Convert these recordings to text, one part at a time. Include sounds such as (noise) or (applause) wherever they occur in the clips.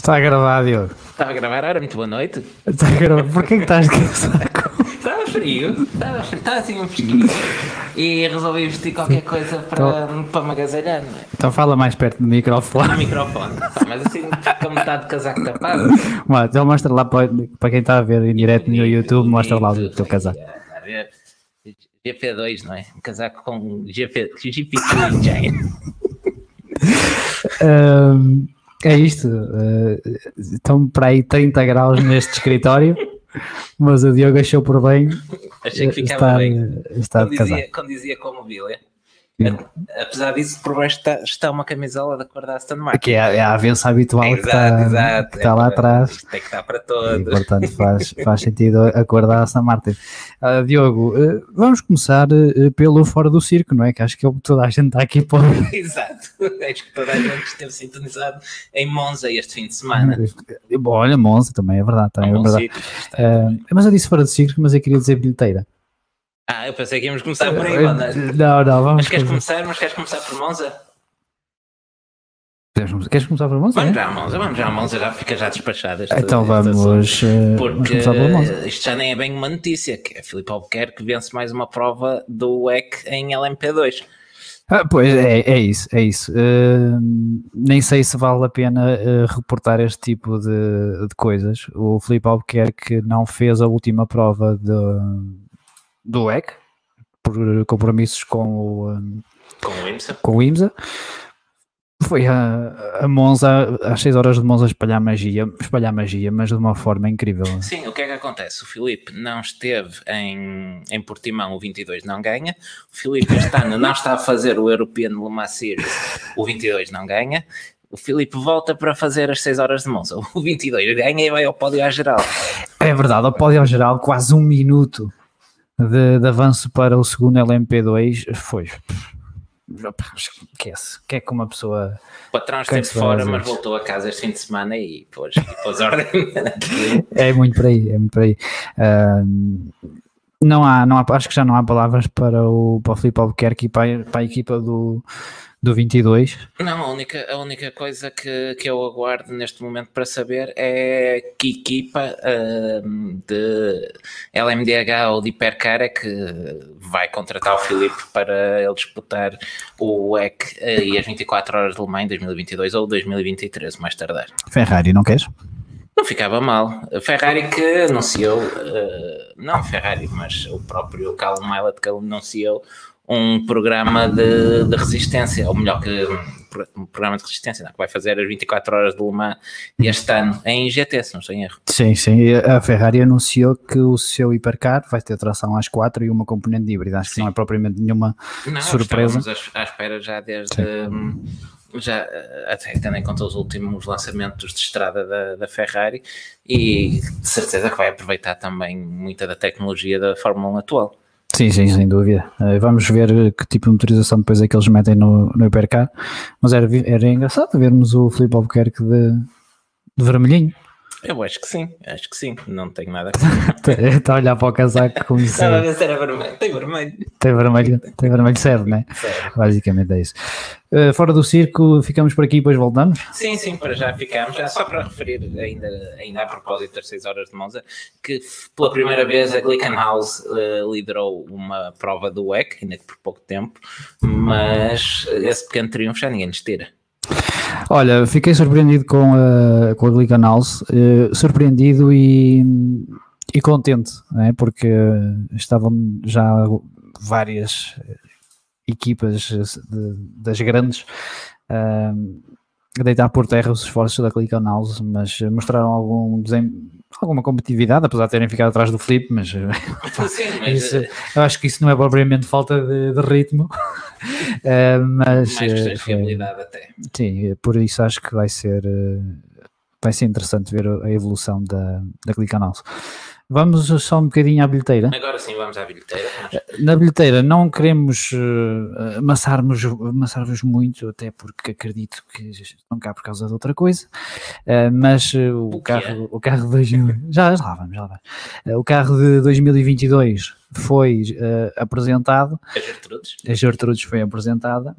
Está a gravar, Diogo. Estava a gravar, era muito boa noite. Está a gravar. Porquê que estás de casaco? Estava frio, estava, frio, estava assim um fresquinho. E resolvi vestir qualquer coisa para, para me agasalhar, não é? Então fala mais perto do microfone. microfone. Pá, Mas assim, com metade do casaco tapado. Mano, então mostra lá para, para quem está a ver em direto no YouTube, mostra lá o teu casaco. Está a ver? GP2, não é? Um casaco com GP, GP2 Engine. Ahm, é isto. ah, estão para aí 30 graus neste escritório, mas o Diogo achou por bem Achei que ficava estar, bem. estar Quando dizia, quando dizia com mobília. Apesar disso, por baixo está, está uma camisola da cor da Aston Martin. Aqui é, é a avença habitual que está, Exato, que está lá É, atrás. Tem que estar para E, todos. portanto, (laughs) faz, faz sentido acordar a São Martin. Ah, Diogo, eh, vamos começar eh, pelo Fora do Circo, não é? Que acho que é que toda a gente está aqui para. (laughs) Exato. Acho que toda a gente esteve sintonizado em Monza este fim de semana. Bom, olha, Monza também é verdade. Também é verdade. Está. Ah, mas eu disse Fora do Circo, mas eu queria dizer bilheteira. Ah, eu pensei que íamos começar por aí, mano. Não, não, vamos. Mas queres começar. começar? Mas queres começar por Monza? Queres começar por Monza? Vamos é? já a Monza, vamos já a Monza, já fica já despachada. esta- Então vamos, eh, vamos Porque começar pela Monza. isto já nem é bem uma notícia, que é Filipe Albuquerque vence mais uma prova do WEC em LMP2. Ah, pois é, é isso, é isso. Eh, nem sei se vale a pena eh, reportar este tipo de, de coisas. O Filipe Albuquerque não fez a última prova de, do WEC por compromissos com o, Com o IMSA. com o IMSA. Foi a, a Monza, às 6 horas de Monza, espalhar magia, espalhar magia, mas de uma forma incrível. Sim, o que é que acontece? O Filipe não esteve em, em Portimão, o 22 não ganha. O Filipe este ano não está a fazer o European Le Mans Series, o 22 não ganha. O Filipe volta para fazer as 6 horas de Monza. O 22 ganha e vai ao pódio à geral. É verdade, ao pódio ao geral, quase um minuto de, de avanço para o segundo LMP2 foi. Esquece. O que é que uma pessoa. O patrão esteve fora, mas voltou a casa este fim de semana e pôs, pôs ordem. (laughs) É muito por aí, é muito por aí. Ahm, não há, não há, acho que já não há palavras para o, para o Filipe Albuquerque e para, para a equipa do, do 22. Não, a única, a única coisa que, que eu aguardo neste momento para saber é que equipa ahm, de LMDH ou de Hipercar é que vai contratar o Filipe para ele disputar o WEC eh, e as 24 horas de Le Mans em 2022 ou 2023, mais tardar. Ferrari, não queres? Não ficava mal. A Ferrari que anunciou, eh, não Ferrari, mas o próprio Callum Milot que anunciou um programa de, de resistência, ou melhor que um programa de resistência, não, que vai fazer as 24 horas de Le Mans este ano em GT, se não estou em erro. Sim, sim. A Ferrari anunciou que o seu hipercar vai ter tração às 4 e uma componente híbrida. Acho que Sim. não é propriamente nenhuma. Não, Surpresa. estávamos à, à espera já desde. hum, Já, eh, até tendo em conta os últimos lançamentos de estrada da, da Ferrari e de certeza que vai aproveitar também muita da tecnologia da Fórmula 1 atual. Sim, sim, sem dúvida. Eh, Vamos ver que tipo de motorização depois é que eles metem no, no hipercar. Mas era, era engraçado vermos o Filipe Albuquerque de, de vermelhinho. Eu acho que sim, acho que sim, não tenho nada a Está (laughs) a olhar para o casaco como isso. Estava a ver se era vermelho, tem vermelho. Tem vermelho, tem vermelho serve, né? Sério. Basicamente é isso. Eh, fora do circo, ficamos por aqui e depois voltamos. Sim, sim, para já ficamos. Já só para referir, ainda, ainda a propósito das 6 horas de Monza, que pela primeira vez a Glickenhaus eh, liderou uma prova do WEC, ainda que por pouco tempo, mas esse pequeno triunfo já ninguém nos tira. Olha, fiquei surpreendido com a, com a Glickenhaus, eh, surpreendido e, e contente, né? porque estavam já várias equipas eh, de- das grandes a deitar por terra os esforços da Glickenhaus, mas mostraram algum desem- alguma competitividade, apesar de terem ficado atrás do Felipe, mas eh, (laughs) Sim, mas isso, eh, eu acho que isso não é propriamente falta de, de ritmo, (laughs) Eh, mas mais eh, fiabilidade até. Sim, por isso acho que vai ser, eh, vai ser interessante ver a evolução da, da Clicanals. Vamos só um bocadinho à bilheteira. Agora sim, vamos à bilheteira. Vamos. Na bilheteira não queremos eh, amassar-vos muito, até porque acredito que estão cá por causa de outra coisa, Eh, mas eh, o, O que é? carro, o carro de 2000, (laughs) já, já lá vamos, já lá vamos. Eh, o carro de 2022 foi eh, apresentado As Gertrudes. a Gertrudes foi apresentada.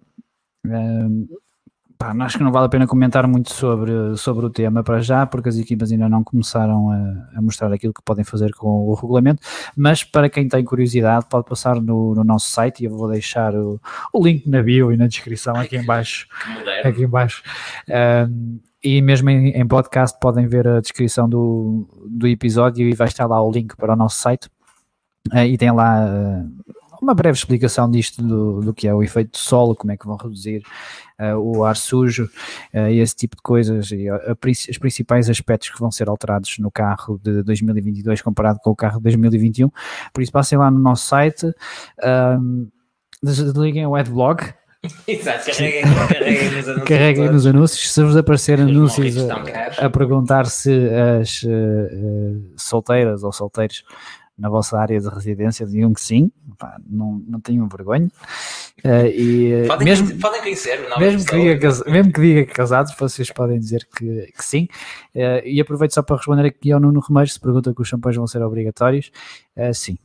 Pá, acho que não vale a pena comentar muito sobre, sobre o tema para já, porque as equipas ainda não começaram a, a mostrar aquilo que podem fazer com o regulamento, mas para quem tem curiosidade pode passar no, no nosso site e eu vou deixar o, o link na bio e na descrição aqui em baixo. Aqui em baixo. Um, e mesmo em, em, podcast podem ver a descrição do, do episódio e vai estar lá o link para o nosso site. Uh, e tem lá uh, uma breve explicação disto do, do que é o efeito de solo, como é que vão reduzir uh, o ar sujo uh, e esse tipo de coisas e uh, os principais aspectos que vão ser alterados no carro de 2022 comparado com o carro de 2021. Por isso passem lá no nosso site, desliguem o adblock. (laughs) Exato, carreguem, carreguem, nos anúncios. Carreguem nos anúncios. Se vos aparecer anúncios a, a, perguntar se as solteiras ou solteiros na vossa área de residência digam que sim, pá, não, não tenham vergonha. Uh, e, podem, mesmo, podem conhecer, mesmo que, diga, mesmo que diga casados, vocês podem dizer que, que sim. Uh, e aproveito só para responder aqui ao Nuno Remeiro, se pergunta que os champanhes vão ser obrigatórios. Uh, sim.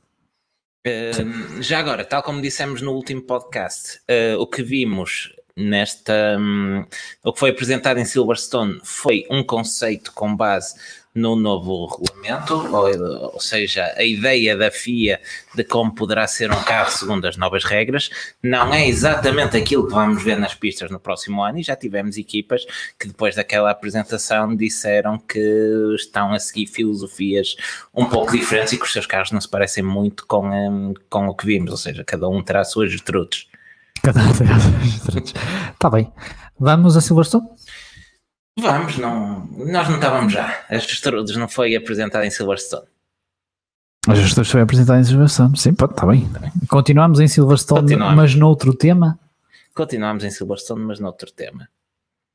já agora, tal como dissemos no último podcast, o que vimos nesta. Um, o que foi apresentado em Silverstone foi um conceito com base no novo regulamento, ou, ou, seja, a ideia da FIA de como poderá ser um carro segundo as novas regras, não é exatamente aquilo que vamos ver nas pistas no próximo ano, e já tivemos equipas que depois daquela apresentação disseram que estão a seguir filosofias um pouco diferentes e que os seus carros não se parecem muito com, um, com o que vimos, ou seja, cada um terá suas virtudes. Cada um terá suas virtudes. Está bem. Vamos a Silverstone? Vamos, não, nós não estávamos já. As Gestrudes não foi apresentado em Silverstone. As Gestrudes foi apresentado em Silverstone, sim, pode, está bem. Tá bem. Continuamos em Silverstone, Continuamos. mas noutro tema? Continuamos em Silverstone, mas noutro tema.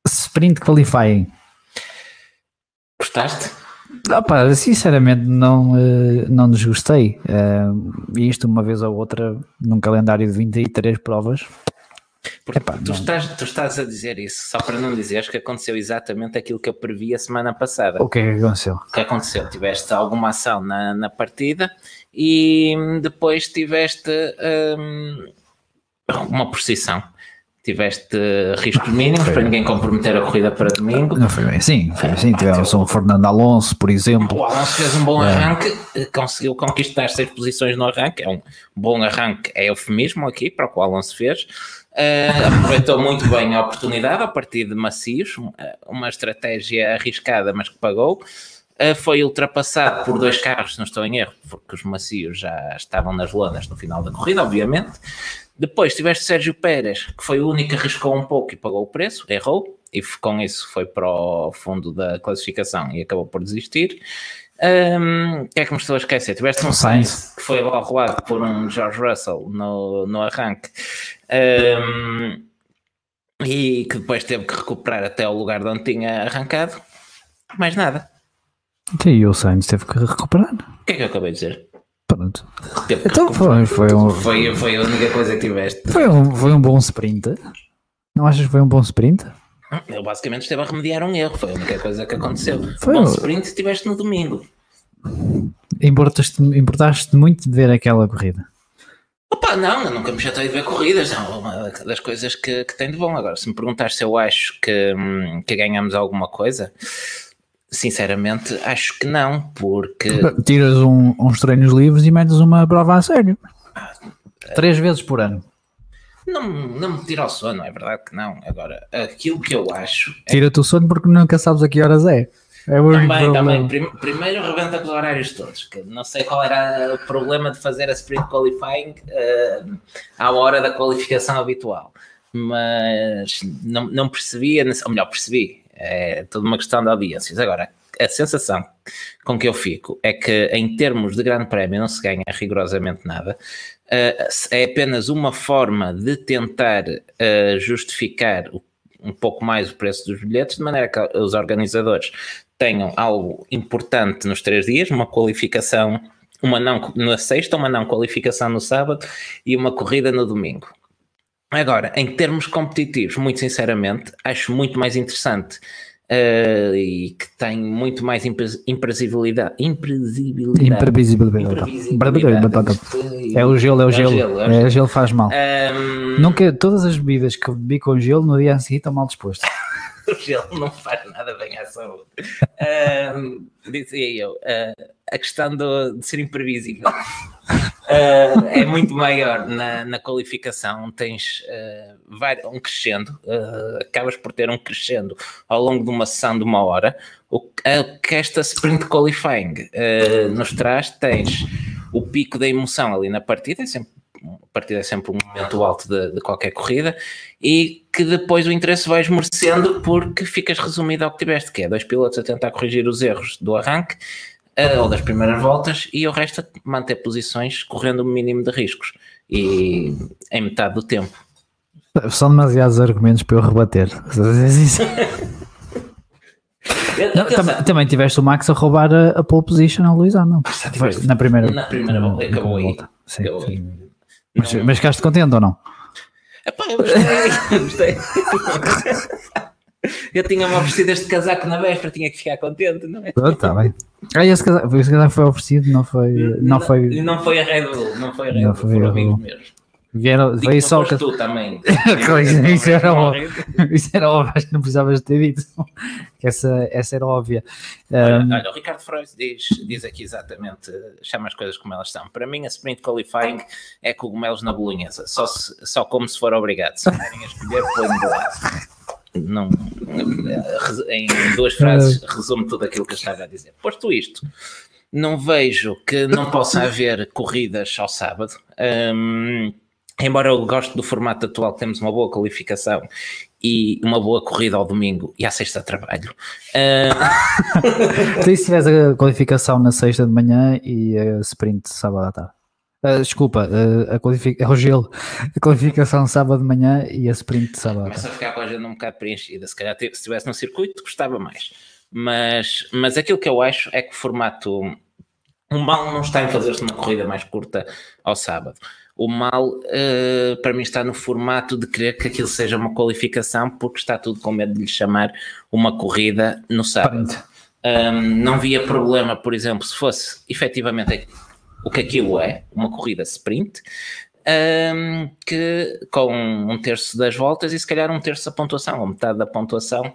Sprint Qualifying. Gostaste? Opa, sinceramente não, eh, não desgostei. Uh, isto uma vez ou outra num calendário de 23 provas porque Epá, tu, estás, tu estás a dizer isso só para não dizeres que aconteceu exatamente aquilo que eu previ a semana passada. O que é que aconteceu? O que aconteceu? Tiveste alguma ação na, na partida e depois tiveste um, uma precisão. Tiveste riscos mínimos para ninguém comprometer a corrida para domingo. Não foi bem assim, foi assim. Tivemos um Fernando Alonso, por exemplo. O Alonso fez um bom é. arranque, conseguiu conquistar seis posições no arranque. É um bom arranque, é eufemismo aqui para o que o Alonso fez Uh, aproveitou muito bem a oportunidade a partir de macios, uma estratégia arriscada, mas que pagou. Uh, foi ultrapassado por dois carros, se não estou em erro, porque os macios já estavam nas lonas no final da corrida, obviamente. Depois tiveste Sérgio Pérez, que foi o único que arriscou um pouco e pagou o preço, errou, e com isso foi para o fundo da classificação e acabou por desistir. Um, que é que me estou a esquecer? Tiveste um Sainz que foi rolado por um George Russell no, no arranque um, e que depois teve que recuperar até o lugar de onde tinha arrancado. Mais nada. E o Sainz teve que recuperar. O que é que eu acabei de dizer? Pronto. Então foi, foi, um... foi, foi a única coisa que tiveste. Foi um, foi um bom sprint. Não achas que foi um bom sprint? Ele basicamente esteve a remediar um erro, foi a única coisa que aconteceu. Foi Bom sprint estiveste no domingo. Importaste, importaste muito de ver aquela corrida? Opa, não, eu nunca me chatei de ver corridas, é uma das coisas que, que tem de bom. Agora, se me perguntares se eu acho que, hum, que ganhamos alguma coisa, sinceramente acho que não, porque. Tiras um, uns treinos livres e metes uma prova a sério. Ah, Três vezes por ano. Não, não me tira o sono, é verdade que não. Agora, aquilo que eu acho. É... Tira-te o sono porque nunca sabes a que horas é. É o também, também. Prim, primeiro rebenta com os horários todos. Que não sei qual era o problema de fazer a sprint qualifying uh, à hora da qualificação habitual. Mas não, não percebia, ou melhor, percebi. É toda uma questão de audiências. Agora, a sensação com que eu fico é que, em termos de grande prémio, não se ganha rigorosamente nada. Uh, é apenas uma forma de tentar uh, justificar um pouco mais o preço dos bilhetes, de maneira que os organizadores tenham algo importante nos três dias, uma qualificação, uma não na sexta, uma não qualificação no sábado e uma corrida no domingo. Agora, em termos competitivos, muito sinceramente, acho muito mais interessante uh, e que tem muito mais imprevisibilidade. Imprevisibilidade. Imprevisibilidade. É o gelo, é o é gelo. gelo, é, o é, gelo faz mal. Um... Nunca, todas as bebidas que bebi com gelo no dia a seguir estão mal dispostas. (laughs) o gelo não faz dizia eu, uh, a questão do, de ser imprevisível uh, (laughs) é muito maior na, na qualificação. Tens uh, um crescendo, acabas por ter um crescendo ao longo de uma sessão de uma hora. O que esta sprint qualifying nos traz, tens o pico da emoção ali na partida, é sempre a partida é sempre um momento alto de, de, qualquer corrida e que depois o interesse vai esmorecendo porque ficas resumido ao que tiveste, que é dois pilotos a tentar corrigir os erros do arranque uh, ou das primeiras voltas e o resto a manter posições correndo o mínimo de riscos e em metade do tempo. São demasiados argumentos para eu rebater. Não, também, também, tiveste o Max a roubar a, a pole position ao Luís Hamilton na primeira, na primeira volta, acabou aí. Sim, acabou sim. Mas, não... mas ficaste contente ou não? Epá, eu gostei, (laughs) gostei. (laughs) Eu tinha-me oferecido este casaco na véspera, tinha que ficar contente, não é? Está bem. Ah, esse casaco, esse casaco foi oferecido, não foi. Não, não, foi, não foi a Red Bull, não foi a Red Bull, foi a Red Bull mesmo. Vieram, Digo veio só que... tu também. (laughs) isso, era óbvio. isso era óbvio, acho que não precisavas ter dito. Essa, essa era óbvia. Olha, um... olha, o Ricardo Freud diz, diz aqui exatamente, chama as coisas como elas são. Para mim, a sprint qualifying é cogumelos na bolonhesa, só, se, só como se for obrigado. Se querem escolher, põe de lado. Não, em duas frases, resumo tudo aquilo que eu estava a dizer. Posto isto, não vejo que não possa haver corridas ao sábado. Um, embora eu goste do formato atual, temos uma boa qualificação e uma boa corrida ao domingo e à sexta trabalho. Uh... (laughs) se tivesse a qualificação na sexta de manhã e a sprint sábado à tarde. Uh, desculpa, uh, a, qualific... o gelo, a qualificação sábado de manhã e a sprint de sábado. Começa a ficar com a agenda um bocado preenchida. Se calhar se estivesse no circuito, gostava mais. Mas, mas aquilo que eu acho é que o formato. O mal não está em fazer-se uma corrida mais curta ao sábado. O mal, uh, para mim, está no formato de querer que aquilo seja uma qualificação, porque está tudo com medo de lhe chamar uma corrida no sábado. Um, não via problema, por exemplo, se fosse efetivamente o que aquilo é, uma corrida sprint, um, que com um terço das voltas e se calhar um terço da pontuação, ou metade da pontuação,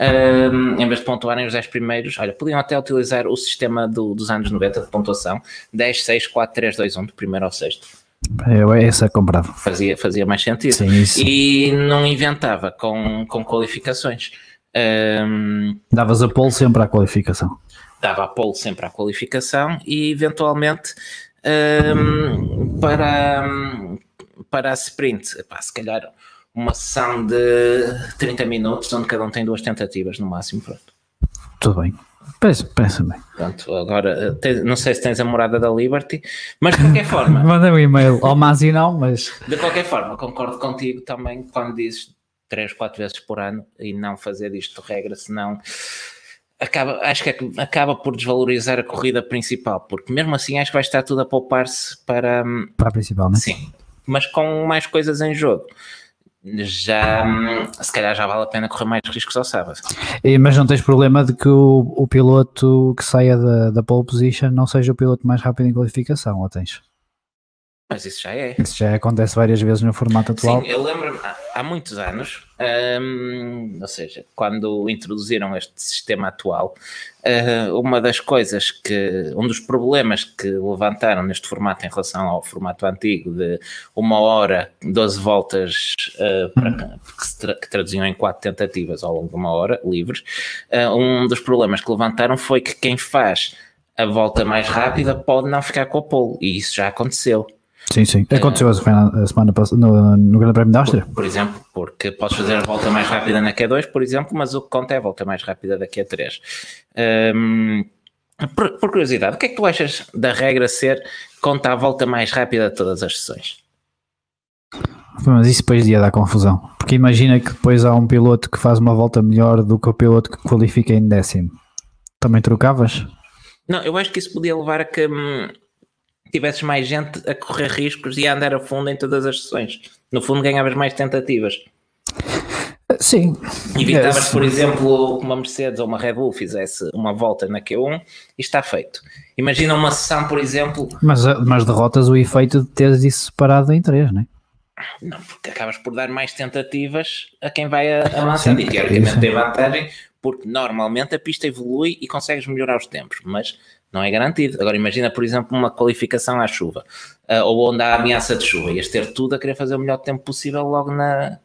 um, em vez de pontuarem os 10 primeiros, olha, podiam até utilizar o sistema do, dos anos 90 de pontuação, 10, 6, 4, 3, 2, 1, do primeiro ao sexto. Eu essa comprava. Fazia, fazia mais sentido. Sim, isso. E não inventava com, com qualificações. Um, Davas a pole sempre à qualificação. Dava a pole sempre à qualificação e eventualmente um, para, para a sprint, epá, se calhar uma sessão de 30 minutos onde cada um tem duas tentativas no máximo. Pronto. Tudo bem. Pensa, pensa bem. Pronto, agora não sei se tens a morada da Liberty, mas de qualquer forma. (laughs) Manda um e-mail ao Mazi não, mas. De qualquer forma, concordo contigo também quando dizes três, quatro vezes por ano e não fazer isto regra, senão acaba, acho que acaba por desvalorizar a corrida principal, porque mesmo assim acho que vai estar tudo a poupar-se para. Para a principal, não é? Sim, mas com mais coisas em jogo já se calhar já vale a pena correr mais riscos ao sábado. E, mas não tens problema de que o, o piloto que saia da, da pole position não seja o piloto mais rápido em qualificação, ou tens? Mas isso já é. Isso já acontece várias vezes no formato atual. Sim, eu lembro-me há, muitos anos, um, ou seja, quando introduziram este sistema atual, uh, uma das coisas que, um dos problemas que levantaram neste formato em relação ao formato antigo de uma hora, 12 voltas, uh, para, que, tra que, traduziam em quatro tentativas ao longo de uma hora, livres, uh, um dos problemas que levantaram foi que quem faz a volta mais rápida pode não ficar com a pole, e isso já aconteceu. Sim, sim. Aconteceu a semana passada no, no Grande Prémio da Áustria. Por, por, exemplo, porque podes fazer a volta mais rápida na Q2, por exemplo, mas o que conta é a volta mais rápida da Q3. Um, por, por, curiosidade, o que é que tu achas da regra ser conta a volta mais rápida de todas as sessões? Mas isso depois ia dar confusão. Porque imagina que depois há um piloto que faz uma volta melhor do que o piloto que qualifica em décimo. Também trocavas? Não, eu acho que isso podia levar a que hum, tivesses mais gente a correr riscos e a andar a fundo em todas as sessões. No fundo, ganhavas mais tentativas. Sim. Evitavas, por exemplo, que uma Mercedes ou uma Red Bull fizesse uma volta na Q1 e está feito. Imagina uma sessão, por exemplo. Mas, mas derrotas o efeito de teres isso separado em três, não é? Não, porque acabas por dar mais tentativas a quem vai avançando. E teoricamente tem vantagem, porque normalmente a pista evolui e consegues melhorar os tempos, mas não é garantido. Agora imagina, por exemplo, uma qualificação à chuva, uh, ou onde há ameaça de chuva, ias ter tudo a querer fazer o melhor tempo possível logo na.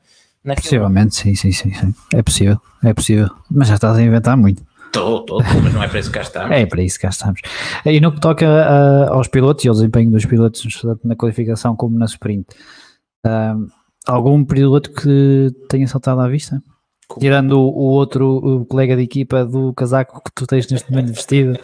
na Possivelmente, sim, sim, sim, sim. É possível, é possível. Mas já estás a inventar muito. Estou, estou, mas não é para isso que cá estamos. (laughs) É para isso que cá estamos. E no que toca uh, aos pilotos e ao desempenho dos pilotos, tanto na qualificação como na sprint, uh, algum piloto que tenha saltado à vista? Tirando o, o, outro o colega de equipa do casaco que tu tens neste momento vestido,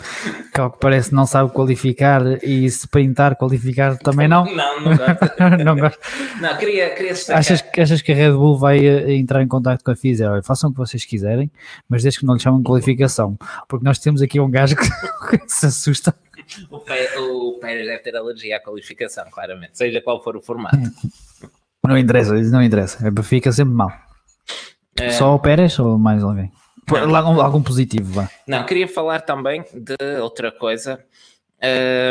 que ao que parece não sabe qualificar e sprintar, qualificar também não. (laughs) Não, não gosto. não gosto. Não, queria, queria destacar. Achas, achas que a Red Bull vai eh, entrar em contato com a FISA? Olha, façam o que vocês quiserem, mas desde que não lhe chamam de qualificação, porque nós temos aqui um gajo (laughs) que, se assusta. O Pérez deve ter alergia à qualificação, claramente, seja qual for o formato. Não interessa, não interessa, fica sempre mal. É... Só o Pérez ou mais alguém? Não. Algum, algum positivo, vá. Não, queria falar também de outra coisa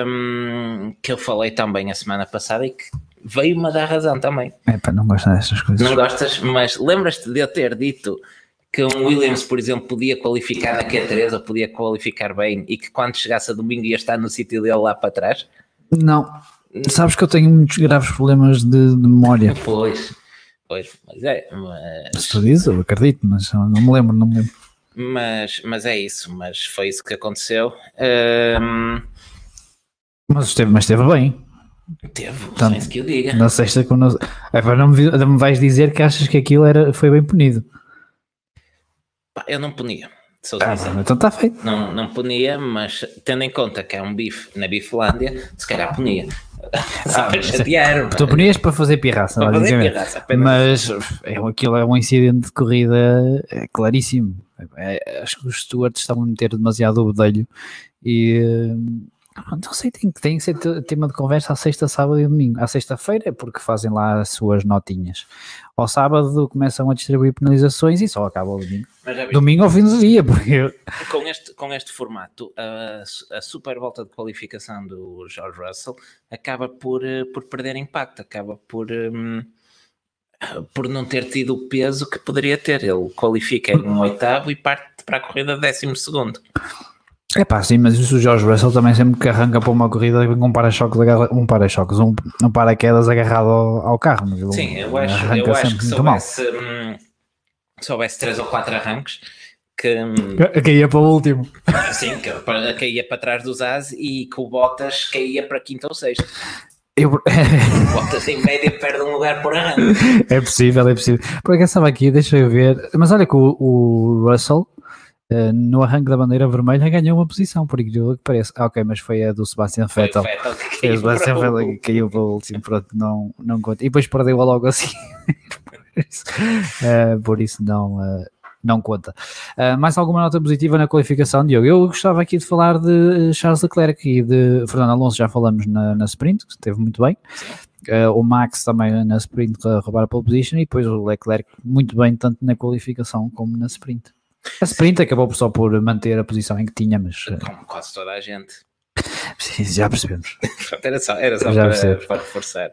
um, que eu falei também a semana passada e que veio-me a dar razão também. É pá, não gosto dessas coisas. Não gostas, mas lembras-te de eu ter dito que um Williams, por exemplo, podia qualificar na Q3 ou podia qualificar bem e que quando chegasse a domingo ia estar no sítio dele lá para trás? Não. Sabes que eu tenho muitos graves problemas de, de memória. Pois. Pois, mas é. Mas... Se tu dizes, eu acredito, mas não me lembro, não me lembro. Mas, mas é isso, mas foi isso que aconteceu. Um... Mas, esteve, mas esteve bem. Teve, Tanto, sem que eu diga. Na sexta, quando... é, não, me, não me vais dizer que achas que aquilo era, foi bem punido. Pá, eu não punia. Ah, então está feito. Não, não punia, mas tendo em conta que é um bife na Biflândia, se calhar punia. Só ah, para chatear. Tu punias para fazer pirraça, para fazer pirraça mas é, aquilo é um incidente de corrida é claríssimo. É, acho que os stewards estavam a meter demasiado o bedelho e não sei, tem, tem que ser tema de conversa à sexta, sábado e domingo. À sexta-feira é porque fazem lá as suas notinhas. Ao sábado começam a distribuir penalizações e só acaba o domingo. Domingo ao fim do dia. Porque... Com, este, com este formato, a, a super volta de qualificação do George Russell acaba por, eh, por perder impacto, acaba por. Um, por não ter tido o peso que poderia ter. Ele qualifica em um oitavo e parte para a corrida décimo segundo. É pá, sim, mas isso o George Russell também sempre que arranca para uma corrida com um para-choques, um para-choques, um, um paraquedas agarrado ao, ao carro. sim, eu acho, eu acho que se houvesse, hum, se houvesse três ou quatro arranques que, hum, caía para o último. Sim, que caía para trás dos As e que o Bottas caía para quinto ou sexto. Eu... (laughs) Bottas em média perde um lugar por arranque. É possível, é possível. Porque estava aqui, deixa eu ver. Mas olha que o, o Russell Uh, no arranque da bandeira vermelha ganhou uma posição, por incrível que pareça. Ah, ok, mas foi a do Sebastian Vettel. Foi o Sebastian Vettel que caiu para o último, pronto, não, não conta. E depois perdeu logo assim. (laughs) por, isso, uh, por isso não, uh, não conta. mais alguma nota positiva na qualificação, Diogo? Eu gostava aqui de falar de Charles Leclerc e de Fernando Alonso, já falamos na, na sprint, que esteve muito bem. o Max também na sprint a roubar a pole position e depois o Leclerc muito bem, tanto na qualificação como na sprint. A sprint acabou só por manter a posição em que tinha, mas. Eh, Como quase toda a gente. Sim, já percebemos. era só, era só para, para, reforçar.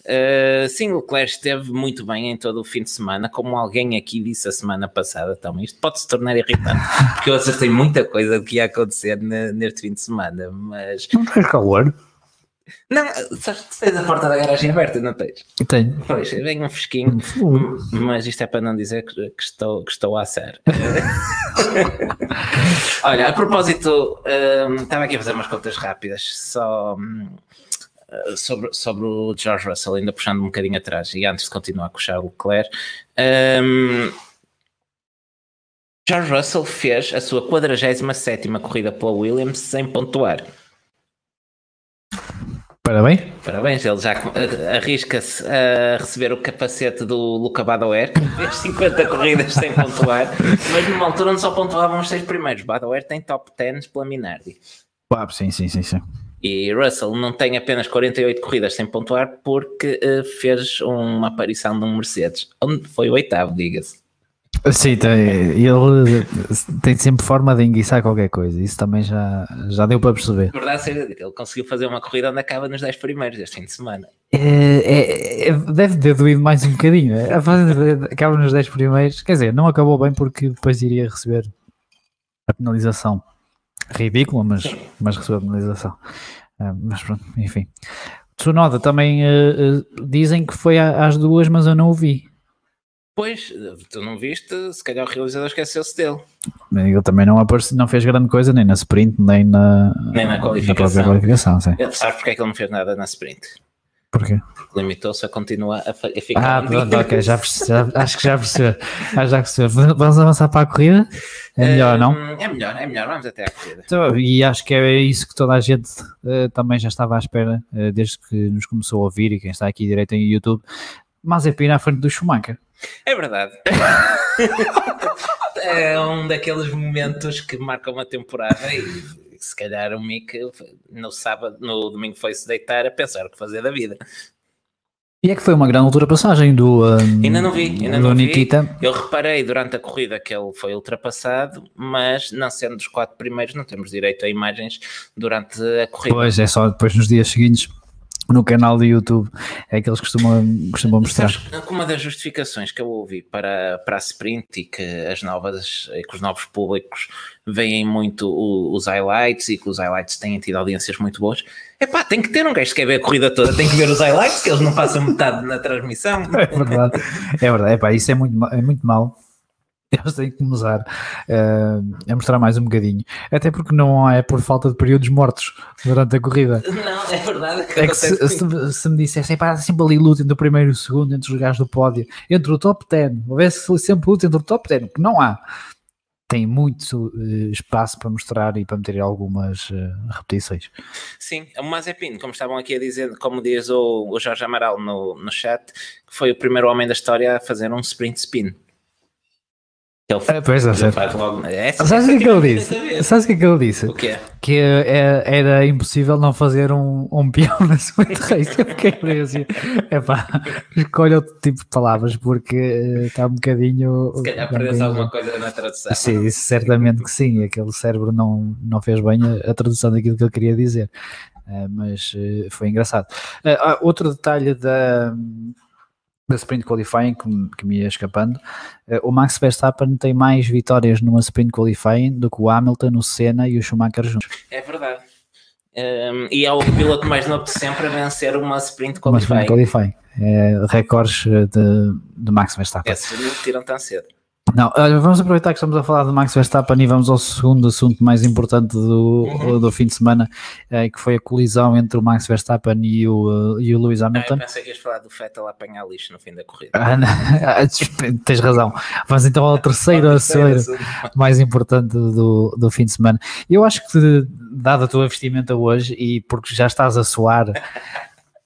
Uh, sim, o Leclerc esteve muito bem em todo o fim de semana, como alguém aqui disse a semana passada também. Isto pode se tornar irritante, porque eu acertei muita coisa do que ia acontecer neste fim de semana, mas. Não tens calor? Não, tens a porta da garagem aberta, não tens? Tenho. Pois, vem um fresquinho, mas isto é para não dizer que, que estou, que estou a ser. (laughs) Olha, a propósito, um, estava aqui a fazer umas contas rápidas, só um, sobre, sobre o George Russell, ainda puxando um bocadinho atrás, e antes de continuar com o Charles Leclerc. Um, George Russell fez a sua 47 corrida pela Williams sem pontuar. Parabéns. Parabéns, ele já arrisca-se a receber o capacete do Luca Badoer, que fez (laughs) 50 corridas sem pontuar, mas numa altura onde só pontuavam os seis primeiros. Badoer tem top 10 pela Minardi. Ah, sim, sim, sim, sim. E Russell não tem apenas 48 corridas sem pontuar porque uh, fez uma aparição num Mercedes, onde foi o oitavo, diga-se. Sim, tem, ele tem sempre forma de enguiçar qualquer coisa, isso também já, já deu para perceber. Verdade seja dita, ele conseguiu fazer uma corrida onde acaba nos 10 primeiros este fim de semana. É, é, é, deve ter doído mais um bocadinho, é? acaba nos 10 primeiros, quer dizer, não acabou bem porque depois iria receber a penalização ridícula, mas, mas recebeu a penalização. Uh, mas pronto, enfim. Tsunoda também uh, uh, dizem que foi às duas, mas eu não o vi. Pois, tu não viste, se calhar o realizador esqueceu-se dele. Ele também não, apareceu, não fez grande coisa, nem na sprint, nem na, nem na qualificação. Na qualificação sim. Sabes porque é que ele não fez nada na sprint? Porquê? Limitou-se a continuar a, a ficar. Ah, pronto, ok, já, já, acho que já percebi. Ah, já percebi. Vamos avançar para a corrida? É melhor, não? É melhor, é melhor, vamos até à corrida. Então, e acho que é isso que toda a gente uh, também já estava à espera, uh, desde que nos começou a ouvir e quem está aqui direito em YouTube. Mazepin à frente do Schumacher. É verdade. (laughs) é um daqueles momentos que marcam uma temporada e se calhar o Mick no sábado, no domingo foi-se deitar a pensar o que fazer da vida. E é que foi uma grande ultrapassagem do um, Ainda não vi, ainda não Nikita. vi. Eu reparei durante a corrida que ele foi ultrapassado, mas não sendo dos quatro primeiros, não temos direito a imagens durante a corrida. Pois é, só depois nos dias seguintes no canal do YouTube é que eles costumam, costumam mostrar. Sabes, uma das justificações que eu ouvi para, para a sprint e que as novas que os novos públicos veem muito os highlights e que os highlights têm tido audiências muito boas. É pá, tem que ter um gajo que quer ver a corrida toda, tem que ver os highlights, que eles não passam metade na transmissão. (laughs) É verdade, é verdade, é pá, isso é muito, é muito mau (laughs) eles têm que começar uh, a mostrar mais um bocadinho. Até porque não é por falta de períodos mortos durante a corrida. (laughs) Não, é verdade. Que é que se, se, se, me dissessem, pá, sempre ali luta entre o primeiro e o segundo, entre os gajos do pódio, entre o top 10, houvesse sempre luta entre o top 10, que não há. Tem muito uh, espaço para mostrar e para meter algumas uh, repetições. Sim, o Mazepin, como estavam aqui a dizer, como diz o, o Jorge Amaral no, no chat, que foi o primeiro homem da história a fazer um sprint spin. Ele é, pois é, ele faz logo. É, Sabes o que, é que ele disse? Sabes o que é que ele disse? O quê? Que é, era impossível não fazer um, um peão na Sweet Race. Eu fiquei assim, epá, escolha outro tipo de palavras porque está um bocadinho. Se calhar perdeu alguma coisa na tradução. Sim, isso certamente que sim. Aquele cérebro não, não fez bem a, a tradução daquilo que ele queria dizer. Uh, mas uh, foi engraçado. Uh, outro detalhe da da Sprint Qualifying que, que me ia escapando, uh, o Max Verstappen tem mais vitórias numa Sprint Qualifying do que o Hamilton, o Senna e o Schumacher juntos. É verdade. Um, e é o piloto mais novo de sempre a vencer uma Sprint Qualifying. Uma sprint qualifying. É, recordes de, de Max Verstappen. Esses não tiram tão cedo. Não, vamos aproveitar que estamos a falar do Max Verstappen e vamos ao segundo assunto mais importante do, uhum. do fim de semana, eh, que foi a colisão entre o Max Verstappen e o, e o Lewis Hamilton. Ah, eu pensei que ias falar do Vettel a apanhar lixo no fim da corrida. Ah, (laughs) tens razão. Vamos então ao terceiro assunto mais importante do, do fim de semana. Eu acho que, dada a tua vestimenta hoje e porque já estás a suar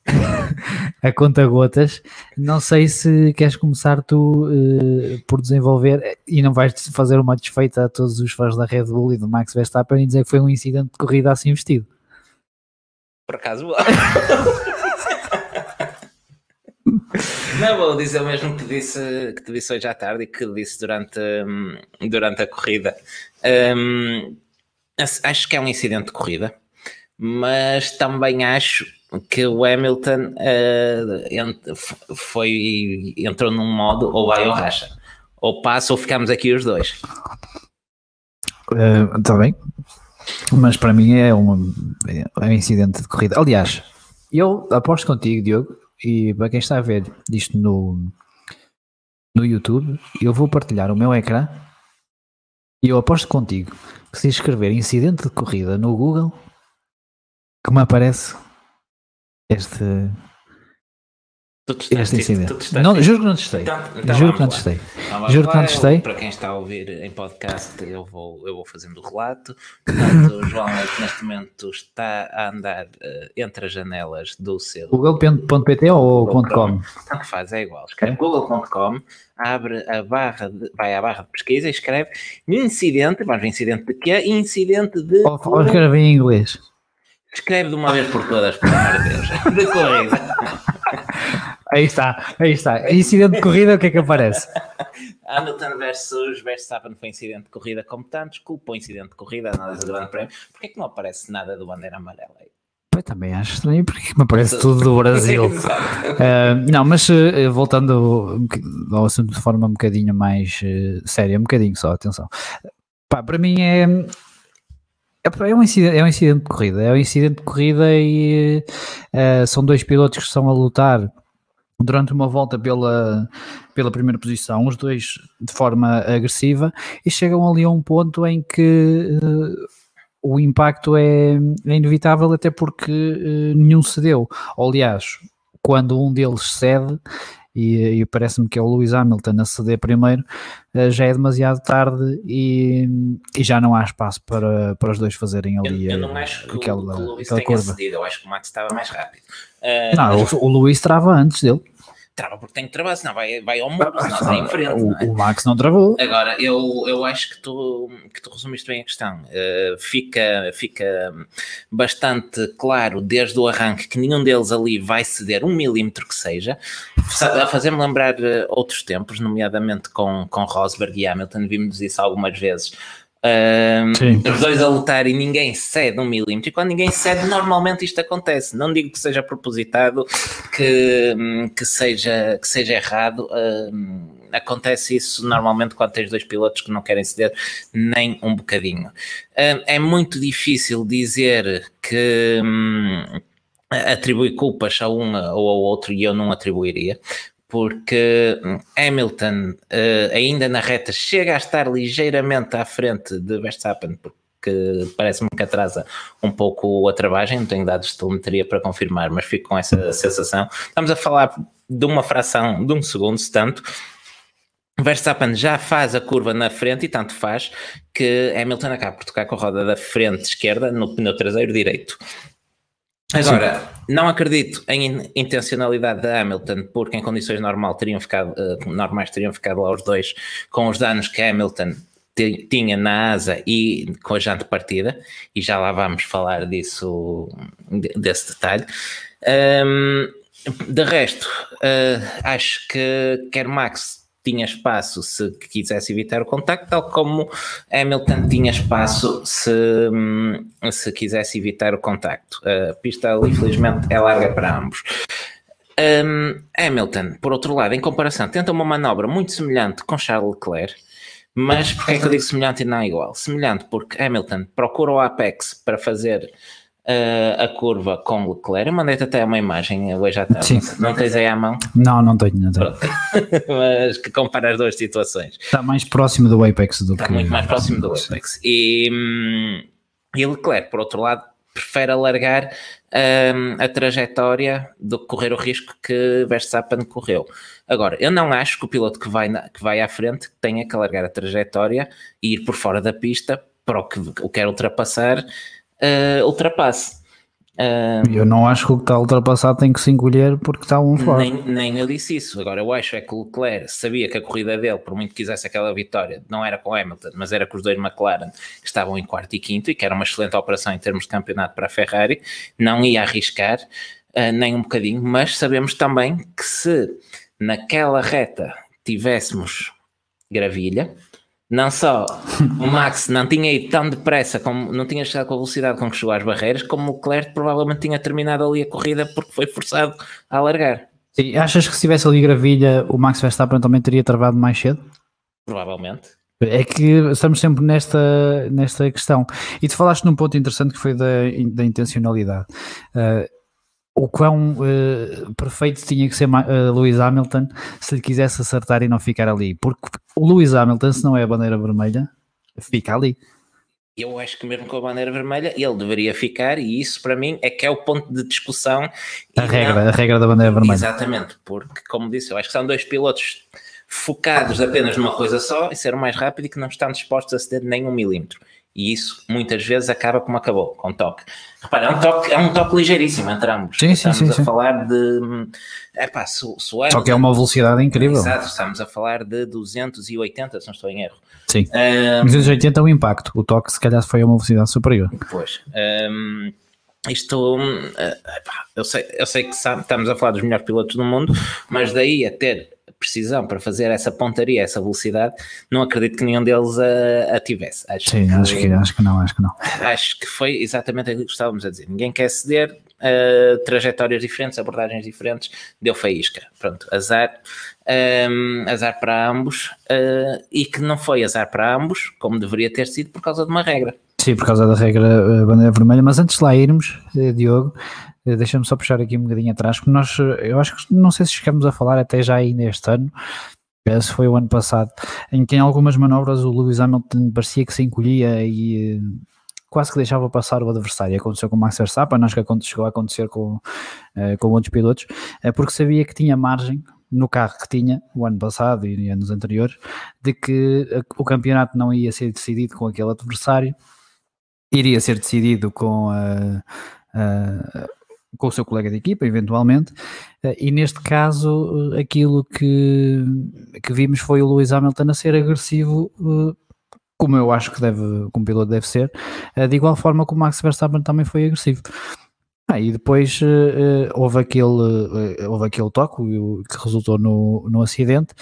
(laughs) a conta gotas. Não sei se queres começar tu uh, por desenvolver e não vais fazer uma desfeita a todos os fãs da Red Bull e do Max Verstappen e dizer que foi um incidente de corrida assim vestido. Por acaso. (laughs) Não, vou dizer o mesmo que disse, que te disse hoje à tarde e que disse durante, hum, durante a corrida. Um, acho que é um incidente de corrida, mas também acho que o Hamilton uh, foi, entrou num modo ou vai ou racha. Ou passa ou ficamos aqui os dois. Está uh, bem. Mas para mim é um, é um incidente de corrida. Aliás, eu aposto contigo, Diogo, e para quem está a ver isto no, no YouTube, eu vou partilhar o meu ecrã e eu aposto contigo que se escrever incidente de corrida no Google, que me aparece este. este incidente. Não, juro que não testei. Então, então juro que não testei. Então, juro que não testei. Para quem está a ouvir em podcast, eu vou, eu vou fazendo o relato. Portanto, o João neste momento está a andar uh, entre as janelas do seu. Google.pt ou .com? Então que faz, é igual. Escreve é? google.com, abre a barra, de, vai à barra de pesquisa e escreve incidente, mas incidente de quê? Incidente de. Ou, ou escreve em inglês. Escreve de uma vez por todas, por amor de Deus. (laughs) De corrida. Aí está, aí está. Incidente de corrida, o que é que aparece? Hamilton versus Verstappen foi incidente de corrida como tantos, culpa o incidente de corrida, análise do grande prémio. Porquê que não aparece nada do bandeira amarela aí? Eu também acho estranho porque me parece tudo do Brasil. (laughs) uh, não, mas uh, voltando ao assunto de forma um bocadinho mais uh, séria, um bocadinho só, atenção. Pá, para mim é, é, é, um incidente, é um incidente de corrida. É um incidente de corrida e são dois pilotos que estão a lutar durante uma volta pela, pela primeira posição, os dois de forma agressiva, e chegam ali a um ponto em que o impacto é, é inevitável, até porque uh, nenhum cedeu. Aliás, quando um deles cede, e, e parece-me que é o Lewis Hamilton a ceder primeiro, uh, já é demasiado tarde e, e, já não há espaço para, para os dois fazerem ali eu, eu não acho que aquela, o, que o Lewis tenha curva. cedido, eu acho que o Max estava mais rápido. Uh, não, mas... o, o Lewis trava antes dele trava porque tem que travar, senão vai, vai ao muro, senão está em frente. O, é? o, Max não travou. Agora, eu, eu acho que tu, que tu resumiste bem a questão. Uh, fica, fica bastante claro desde o arranque que nenhum deles ali vai ceder um milímetro que seja, a fazer-me lembrar uh, outros tempos, nomeadamente com, com Rosberg e Hamilton, vimos isso algumas vezes um, os dois a lutar e ninguém cede um milímetro. E quando ninguém cede, normalmente isto acontece. Não digo que seja propositado, que, que, seja, que seja errado. Um, acontece isso normalmente quando tens dois pilotos que não querem ceder nem um bocadinho. Um, é muito difícil dizer que hum, atribui culpas a um ou ao outro e eu não atribuiria, porque Hamilton uh, ainda na reta chega a estar ligeiramente à frente de Verstappen, porque parece-me que atrasa um pouco a travagem, não tenho dados de telemetria para confirmar, mas fico com essa sensação. Estamos a falar de uma fração de um segundo, se tanto. Verstappen já faz a curva na frente e tanto faz que Hamilton acaba por tocar com a roda da frente esquerda no pneu traseiro direito. Agora, Sim. não acredito em intencionalidade da Hamilton, porque em condições normal teriam ficado, uh, normais teriam ficado lá os dois com os danos que Hamilton tinha na asa e com a jante partida, e já lá vamos falar disso, desse detalhe. Um, de resto, uh, acho que quer Max tinha espaço se quisesse evitar o contacto, tal como Hamilton tinha espaço se, hum, se quisesse evitar o contacto. A pista ali, felizmente, é larga para ambos. Um, Hamilton, por outro lado, em comparação, tenta uma manobra muito semelhante com Charles Leclerc, mas porquê é que eu digo semelhante e não é igual? Semelhante porque Hamilton procura o apex para fazer a curva com Leclerc. Eu mandei-te até uma imagem hoje à tarde. Sim. Não tens aí à mão? Não, não tenho. Não tenho. (laughs) Mas que compara as duas situações. Está mais próximo do Apex do Está que. Está muito mais próximo do Apex. E, hum, e Leclerc, por outro lado, prefere alargar um, a trajetória do que correr o risco que Verstappen correu. Agora, eu não acho que o piloto que vai, na, que vai à frente tenha que alargar a trajetória e ir por fora da pista para o que o quer ultrapassar uh, ultrapasse. Uh, eu não acho que o que está ultrapassado tem que se encolher porque está um fora. Nem, nem eu disse isso. Agora, eu acho é que o Leclerc sabia que a corrida dele, por muito que quisesse aquela vitória, não era com Hamilton, mas era com os dois McLaren que estavam em quarto e quinto e que era uma excelente operação em termos de campeonato para a Ferrari. Não ia arriscar uh, nem um bocadinho, mas sabemos também que se naquela reta tivéssemos gravilha, não só o Max não tinha ido tão depressa, como, não tinha chegado com a velocidade com que chegou às barreiras, como o Leclerc provavelmente tinha terminado ali a corrida porque foi forçado a alargar. E achas que se tivesse ali gravilha, o Max Verstappen também teria travado mais cedo? Provavelmente. É que estamos sempre nesta, nesta questão. E tu falaste num ponto interessante que foi da, da intencionalidade. Uh, o quão uh, perfeito tinha que ser uh, Lewis Hamilton se lhe quisesse acertar e não ficar ali. Porque o Lewis Hamilton, se não é a bandeira vermelha, fica ali. Eu acho que mesmo com a bandeira vermelha ele deveria ficar, e isso para mim é que é o ponto de discussão. A regra, não... a regra da bandeira vermelha. Exatamente, porque, como disse, eu acho que são dois pilotos focados apenas numa coisa só e ser mais rápido e que não estão dispostos a ceder nem um milímetro. E isso muitas vezes acaba como acabou, com toque. Repara, é um toque, é um toque ligeiríssimo entre ambos. Sim, estamos sim, sim, a falar de. É pá, se, se Só que é uma velocidade incrível. Exato, estamos a falar de 280, se não estou em erro. Sim. Um, 280 é o impacto. O toque, se calhar, foi a uma velocidade superior. Pois. Um, isto, eu sei, eu sei que estamos a falar dos melhores pilotos do mundo, mas daí a ter precisão para fazer essa pontaria, essa velocidade, não acredito que nenhum deles a, a tivesse. Acho Sim, que, acho, que, acho que não, acho que não. Acho que foi exatamente aquilo que estávamos a dizer. Ninguém quer ceder, uh, trajetórias diferentes, abordagens diferentes, deu faísca. Pronto, azar, um, azar para ambos, uh, e que não foi azar para ambos, como deveria ter sido por causa de uma regra. Sim, por causa da regra uh, bandeira vermelha, mas antes de lá irmos, Diogo, deixa-me só puxar aqui um bocadinho atrás, porque nós, eu acho que não sei se chegamos a falar até já aí neste ano, esse foi o ano passado, em que em algumas manobras o Lewis Hamilton parecia que se encolhia e quase que deixava passar o adversário. Aconteceu com o Max Verstappen, acho que chegou a acontecer com, com outros pilotos, porque sabia que tinha margem no carro que tinha o ano passado e anos anteriores, de que o campeonato não ia ser decidido com aquele adversário, iria ser decidido com a com o seu colega de equipa, eventualmente, e neste caso aquilo que, que vimos foi o Lewis Hamilton a ser agressivo como eu acho que deve, como piloto deve ser, eh, de igual forma que o Max Verstappen também foi agressivo. Ah, e depois uh, houve, aquele, uh, houve aquele toque que resultou no, no acidente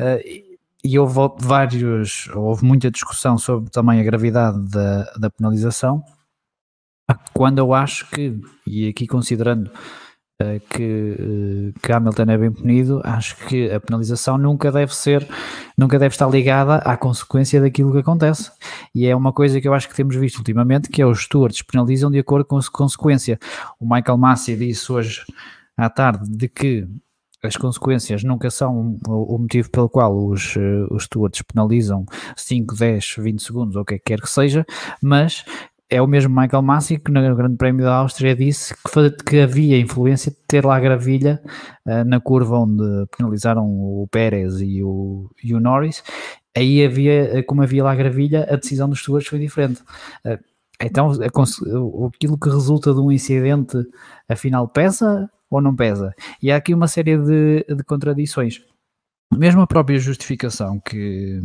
uh, e houve vários, houve muita discussão sobre também a gravidade da, da penalização, quando eu acho que, e aqui considerando eh, que, eh, que Hamilton é bem punido, acho que a penalização nunca deve ser, nunca deve estar ligada à consequência daquilo que acontece. E é uma coisa que eu acho que temos visto ultimamente, que é os stewards penalizam de acordo com a consequência. O Michael Massey disse hoje à tarde de que as consequências nunca são o motivo pelo qual os, os stewards penalizam 5, 10, 20 segundos ou o que quer que seja, mas é o mesmo Michael Massi que no Grande Prémio da Áustria disse que, que havia influência de ter lá a gravilha uh, na curva onde penalizaram o Pérez e o, e o Norris. Aí havia, eh, como havia lá a gravilha, a decisão dos stewards foi diferente. Uh, então, aquilo que resulta de um incidente, afinal, pesa ou não pesa? E há aqui uma série de, de contradições mesmo a própria justificação que,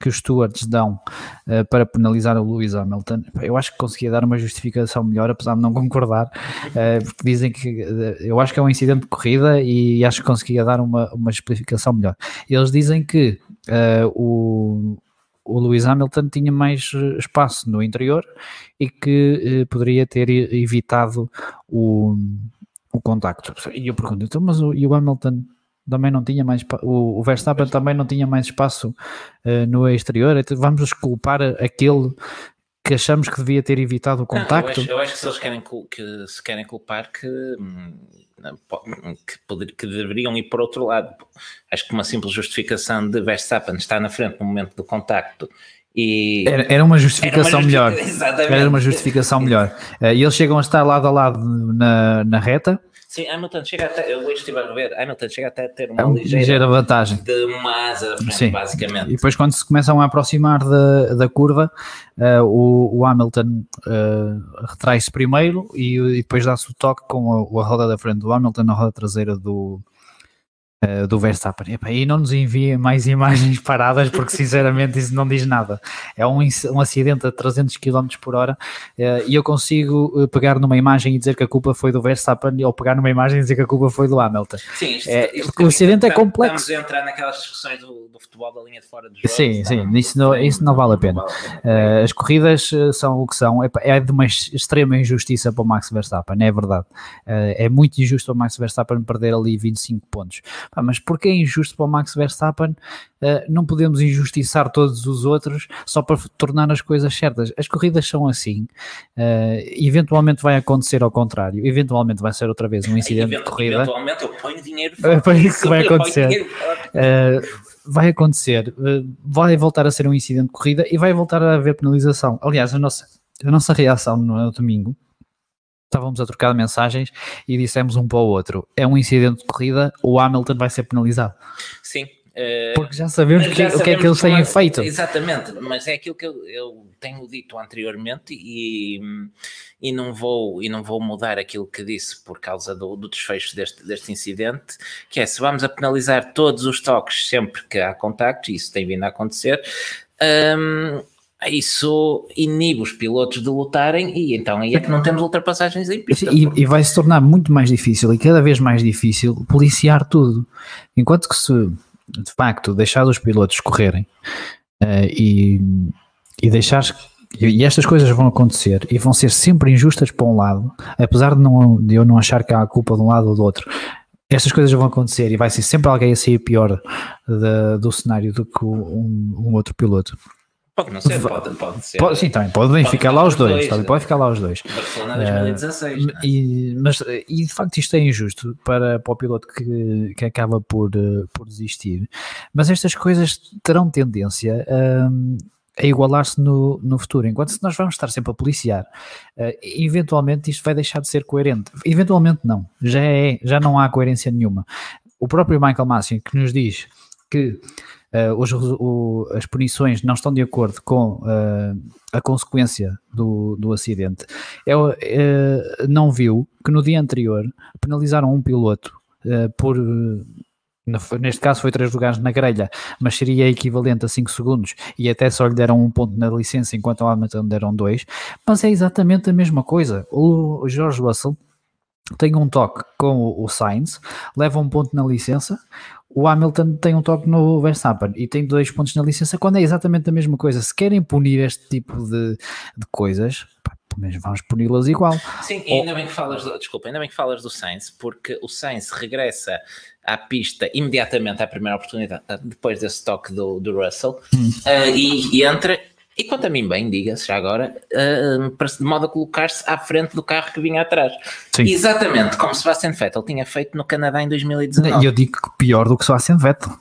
que os stewards dão uh, para penalizar o Lewis Hamilton, eu acho que conseguia dar uma justificação melhor, apesar de não concordar, uh, porque dizem que uh, eu acho que é um incidente de corrida e acho que conseguia dar uma, uma explicação melhor. Eles dizem que o, o Lewis Hamilton tinha mais espaço no interior e que poderia ter evitado o, o contacto. E eu pergunto, então, mas o, e o Hamilton também não tinha mais o, o Verstappen também não tinha mais espaço uh, no exterior, então vamos culpar aquele que achamos que devia ter evitado o contacto. Não, eu, acho, eu, acho, que se eles querem que se querem culpar que, hum, que, poder, que deveriam ir por outro lado. Acho que uma simples justificação de Verstappen estar na frente no momento do contacto e era, era, uma justificação era uma melhor. (laughs) Era uma justificação melhor. Uh, e eles chegam a estar lado a lado na, na reta Sim, Hamilton chega até, eu hoje estive a ver, Hamilton chega até a ter uma é uma ligeira, ligeira, vantagem de uma asa frente, Sim. basicamente. E depois quando se começam a aproximar da, da curva, uh, o, o, Hamilton uh, retrai-se primeiro e, e depois dá-se o toque com a, a roda da frente do Hamilton na roda traseira do, uh, do Verstappen. Epa, e não nos enviem mais (laughs) imagens paradas porque sinceramente isso não diz nada. É um, um acidente a 300 km por hora uh, e eu consigo eh, pegar numa imagem e dizer que a culpa foi do Verstappen ou pegar numa imagem e dizer que a culpa foi do Hamilton. Sim, isto, é, isto, o acidente é complexo. Estamos a entrar naquelas discussões do, do futebol da linha de fora do jogo. Sim, sim, isso não, isso não vale a pena. Uh, as corridas são o que são. É de uma extrema injustiça para o Max Verstappen, é verdade. é muito injusto para o Max Verstappen perder ali 25 pontos. Ah, mas porque é injusto para o Max Verstappen, uh, não podemos injustiçar todos os outros só para tornar as coisas certas. As corridas são assim, uh, eventualmente vai acontecer ao contrário, eventualmente vai ser outra vez um incidente de corrida. Eventualmente eu ponho dinheiro fora. (laughs) É isso que vai acontecer. Uh, vai acontecer, vai voltar a ser um incidente de corrida e vai voltar a haver penalização. Aliás, a nossa, a nossa reação no domingo estávamos a trocar mensagens e dissemos um para o outro: é um incidente de corrida, o Hamilton vai ser penalizado. Sim. Uh, Porque já sabemos, já que, sabemos o que é que eles têm feito. Exatamente, mas é aquilo que eu, eu, tenho dito anteriormente e, e, não vou, e não vou mudar aquilo que disse por causa do, do desfecho deste, deste incidente, que é se vamos a penalizar todos os toques sempre que há contacto, e isso tem vindo a acontecer, um, isso inibe os pilotos de lutarem e então aí é que não temos ultrapassagens em pista. E, e, vai se tornar muito mais difícil e cada vez mais difícil policiar tudo. Enquanto que se de facto, deixar os pilotos correrem uh, e, e deixar e estas coisas vão acontecer e vão ser sempre injustas para um lado, apesar de, não, de eu não achar que há culpa de um lado ou do outro. Estas coisas vão acontecer e vai ser sempre alguém a sair pior de, do cenário do que um, um outro piloto. Pode não ser, pode, pode ser. Pode, sim, também podem pode ficar lá os dois, dois também pode ficar lá os dois. Barcelona 2016. Uh, e, mas, e de facto isto é injusto para, para o piloto que, que acaba por, uh, por desistir. Mas estas coisas terão tendência a. Uh, a igualar-se no, no futuro. Enquanto se nós vamos estar sempre a policiar, uh, eventualmente isto vai deixar de ser coerente. Eventualmente não, já, é, já não há coerência nenhuma. O próprio Michael Massey que nos diz que uh, os, o, as punições não estão de acordo com uh, a consequência do, do acidente, é, não viu que no dia anterior penalizaram um piloto por neste caso foi 3 lugares na grelha, mas seria equivalente a 5 segundos e até só lhe deram um ponto na licença enquanto ao Hamilton deram dois, mas é exatamente a mesma coisa. O George Russell tem um toque com o Sainz, leva um ponto na licença, o Hamilton tem um toque no Verstappen e tem dois pontos na licença, quando é exatamente a mesma coisa. Se querem punir este tipo de, de coisas, mas vamos puni-las igual. Sim, e ainda bem que falas, do, desculpa, ainda bem que falas do Sainz, porque o Sainz regressa à pista imediatamente à primeira oportunidade, depois desse toque do, do Russell, hum. uh, e, e, entra, e quanto a mim bem, diga-se já agora, uh, de modo a colocar-se à frente do carro que vinha atrás. Sim. Exatamente como Sebastian Vettel tinha feito no Canadá em 2019. E eu digo que pior do que Sebastian Vettel.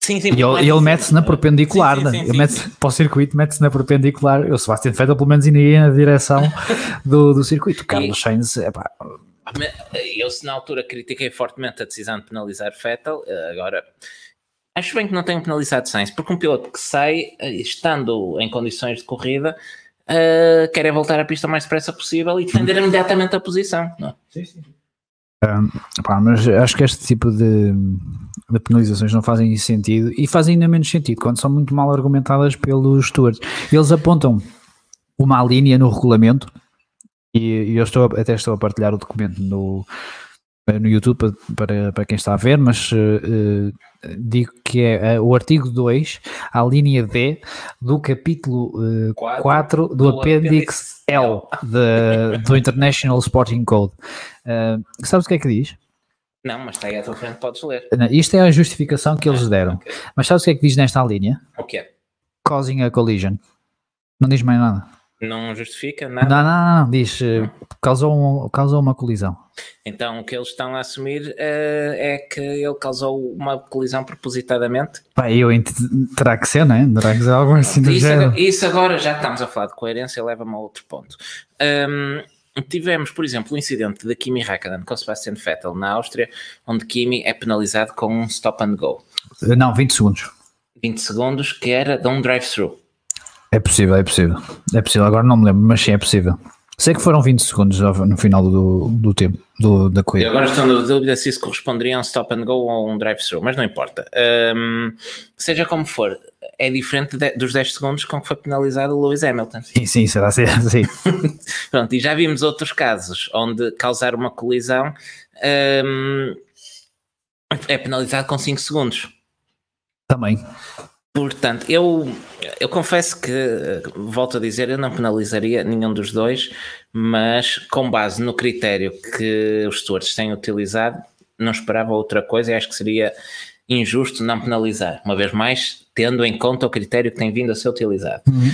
Sim, sim, e ele, ele mete-se na perpendicular, sim, sim, sim, ele mete para o circuito, mete-se na perpendicular. Eu, Sebastian Vettel, pelo menos, iria na direção (laughs) do, do circuito. Carlos Sainz, é. Eu, se na altura critiquei fortemente a decisão de penalizar Vettel, eh, agora acho bem que não tenho penalizado Sainz, porque um piloto que sai, eh, estando em condições de corrida, uh, quer é voltar à pista o mais depressa possível e defender imediatamente a posição. Não? É? Sim, sim. Um, pá, mas acho que este tipo de, de, penalizações não fazem sentido e fazem ainda menos sentido quando são muito mal argumentadas pelos stewards. Eles apontam uma linha no regulamento e, e eu estou até estou a partilhar o documento no, no YouTube para, para, para quem está a ver, mas uh, digo que é uh, o artigo 2, a linha D do capítulo uh, 4, 4 do, do apêndice L de, do International Sporting Code. Uh, sabes o que é que diz? Não, mas está aí à tua frente, podes ler. Isto é a justificação que eles ah, deram. Okay. Mas sabes o que é que diz nesta linha? O que é? Causing a collision. Não diz mais nada. Não justifica nada? Não, não, não. Diz, uh, causou, um, causou uma colisão. Então o que eles estão a assumir uh, é que ele causou uma colisão propositadamente? Pá, eu terá que ser, não é? Terá que ser algo assim do isso, género. Isso agora já estamos a falar de coerência, leva-me a outro ponto. Um, tivemos, por exemplo, o incidente de Kimi Räikkönen com Sebastian Vettel na Áustria, onde Kimi é penalizado com um stop and go. Eh, não, 20 segundos. 20 segundos, que era de um drive-thru. É possível, é possível. É possível, agora não me lembro, mas sim, é possível. Sei que foram 20 segundos no final do, do tempo do, da corrida. E agora estou na dúvida se isso corresponderia a um stop and go ou um drive-thru, mas não importa. Um, seja como for, é diferente de, dos 10 segundos com que foi penalizado o Lewis Hamilton. Sim, sim, será assim. (laughs) (laughs) Pronto, e já vimos outros casos onde causar uma colisão um, é penalizado com 5 segundos. Também. Portanto, eu, eu confesso que, volto a dizer, eu não penalizaria nenhum dos dois, mas com base no critério que os stewards têm utilizado, não esperava outra coisa e acho que seria injusto não penalizar, uma vez mais, tendo em conta o critério que tem vindo a ser utilizado. Uhum.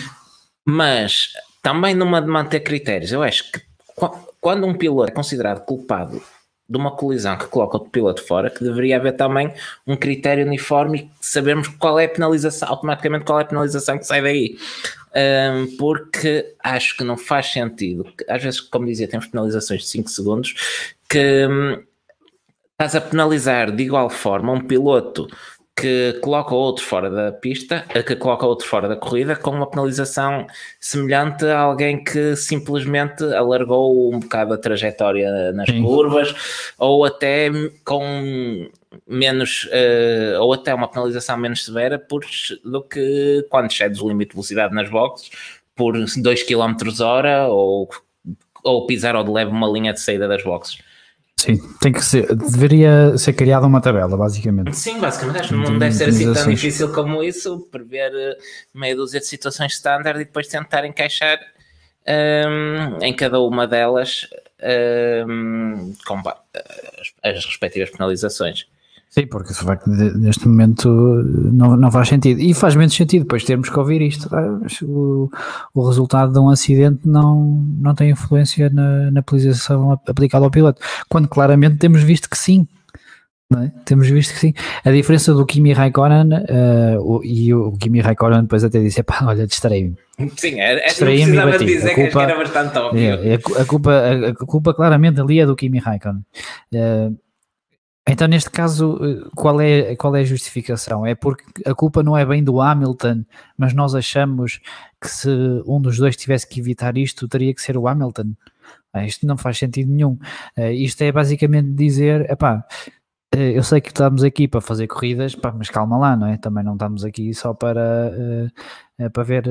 Mas também numa de manter critérios, eu acho que quando um piloto é considerado culpado de uma colisão que coloca o piloto fora, que deveria haver também um critério uniforme e sabermos qual é a penalização, automaticamente qual é a penalização que sai daí. Um, porque acho que não faz sentido, às vezes, como dizia, temos penalizações de 5 segundos, que hum, estás a penalizar de igual forma um piloto que coloca outro fora da pista, que coloca outro fora da corrida, com uma penalização semelhante a alguém que simplesmente alargou um bocado a trajetória nas Sim. curvas, ou até com menos, uh, ou até uma penalização menos severa por, do que quando excedes o limite de velocidade nas boxes por 2 km hora ou, ou pisar ou de leve uma linha de saída das boxes. Sim, tem que ser, deveria ser criada uma tabela, basicamente. Sim, basicamente, não deve ser assim tão difícil como isso, prever eh, meia dúzia de situações standard e depois tentar encaixar um, em cada uma delas um, com as, as respectivas penalizações. Sim, porque de facto neste momento não, não faz sentido. E faz menos sentido depois termos que ouvir isto. Ah, o, o resultado de um acidente não, não tem influência na, na penalização aplicada ao piloto. Quando claramente temos visto que sim. É? Temos visto que sim. A diferença do Kimi Raikkonen uh, o, e o, Kimi Raikkonen depois até disse: pá, olha, distraí-me. (laughs) Sim, era, distraí-me precisava dizer culpa, que era bastante óbvio. É, a, a, culpa, a, a, culpa claramente ali é do Kimi Raikkonen. Uh, então, neste caso, eh, qual é, qual é a justificação? É porque a culpa não é bem do Hamilton, mas nós achamos que se um dos dois tivesse que evitar isto, teria que ser o Hamilton. Ah, isto não faz sentido nenhum. Uh, isto é basicamente dizer, epá, uh, eu sei que estamos aqui para fazer corridas, pá, mas calma lá, não é? Também não estamos aqui só para, uh, para ver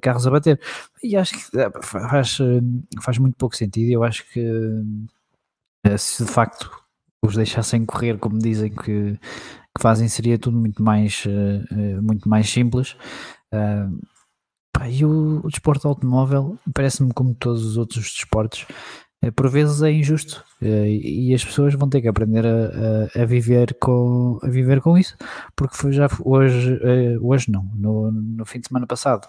carros a bater. E acho que faz, faz muito pouco sentido. Eu acho que se de facto os deixassem correr como dizem que, que fazem, seria tudo muito mais, uh, muito mais simples. Uh, pá, e o, o desporto automóvel parece-me como todos os outros desportos, por vezes é injusto e as pessoas vão ter que aprender a, a, a, viver, com, a viver com isso, porque foi já hoje, hoje não, no, no fim de semana passado.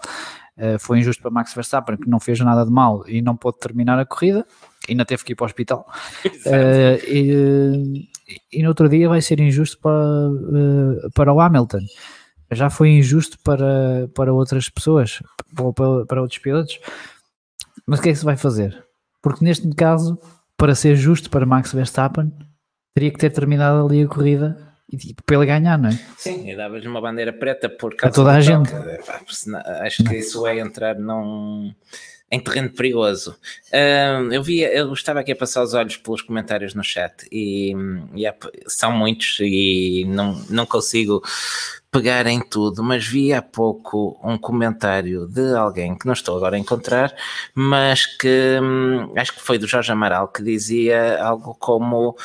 foi injusto para Max Verstappen que não fez nada de mal e não pôde terminar a corrida, ainda teve que ir para o hospital. (laughs) Uh, e, e no outro dia vai ser injusto para, uh, para o Hamilton. Já foi injusto para, para outras pessoas, para, para outros pilotos. Mas o que é que se vai fazer? Porque neste caso, para ser justo para Max Verstappen, teria que ter terminado ali a corrida e tipo, para ele ganhar, não é? Sim, e davas uma bandeira preta por a toda a gente. Acho que isso é entrar num em terreno perigoso. Uh, eu vi, eu estava aqui a passar os olhos pelos comentários no chat e, é, são muitos e não, não consigo pegar em tudo, mas vi há pouco um comentário de alguém que não estou agora a encontrar, mas que hum, acho que foi do Jorge Amaral que dizia algo como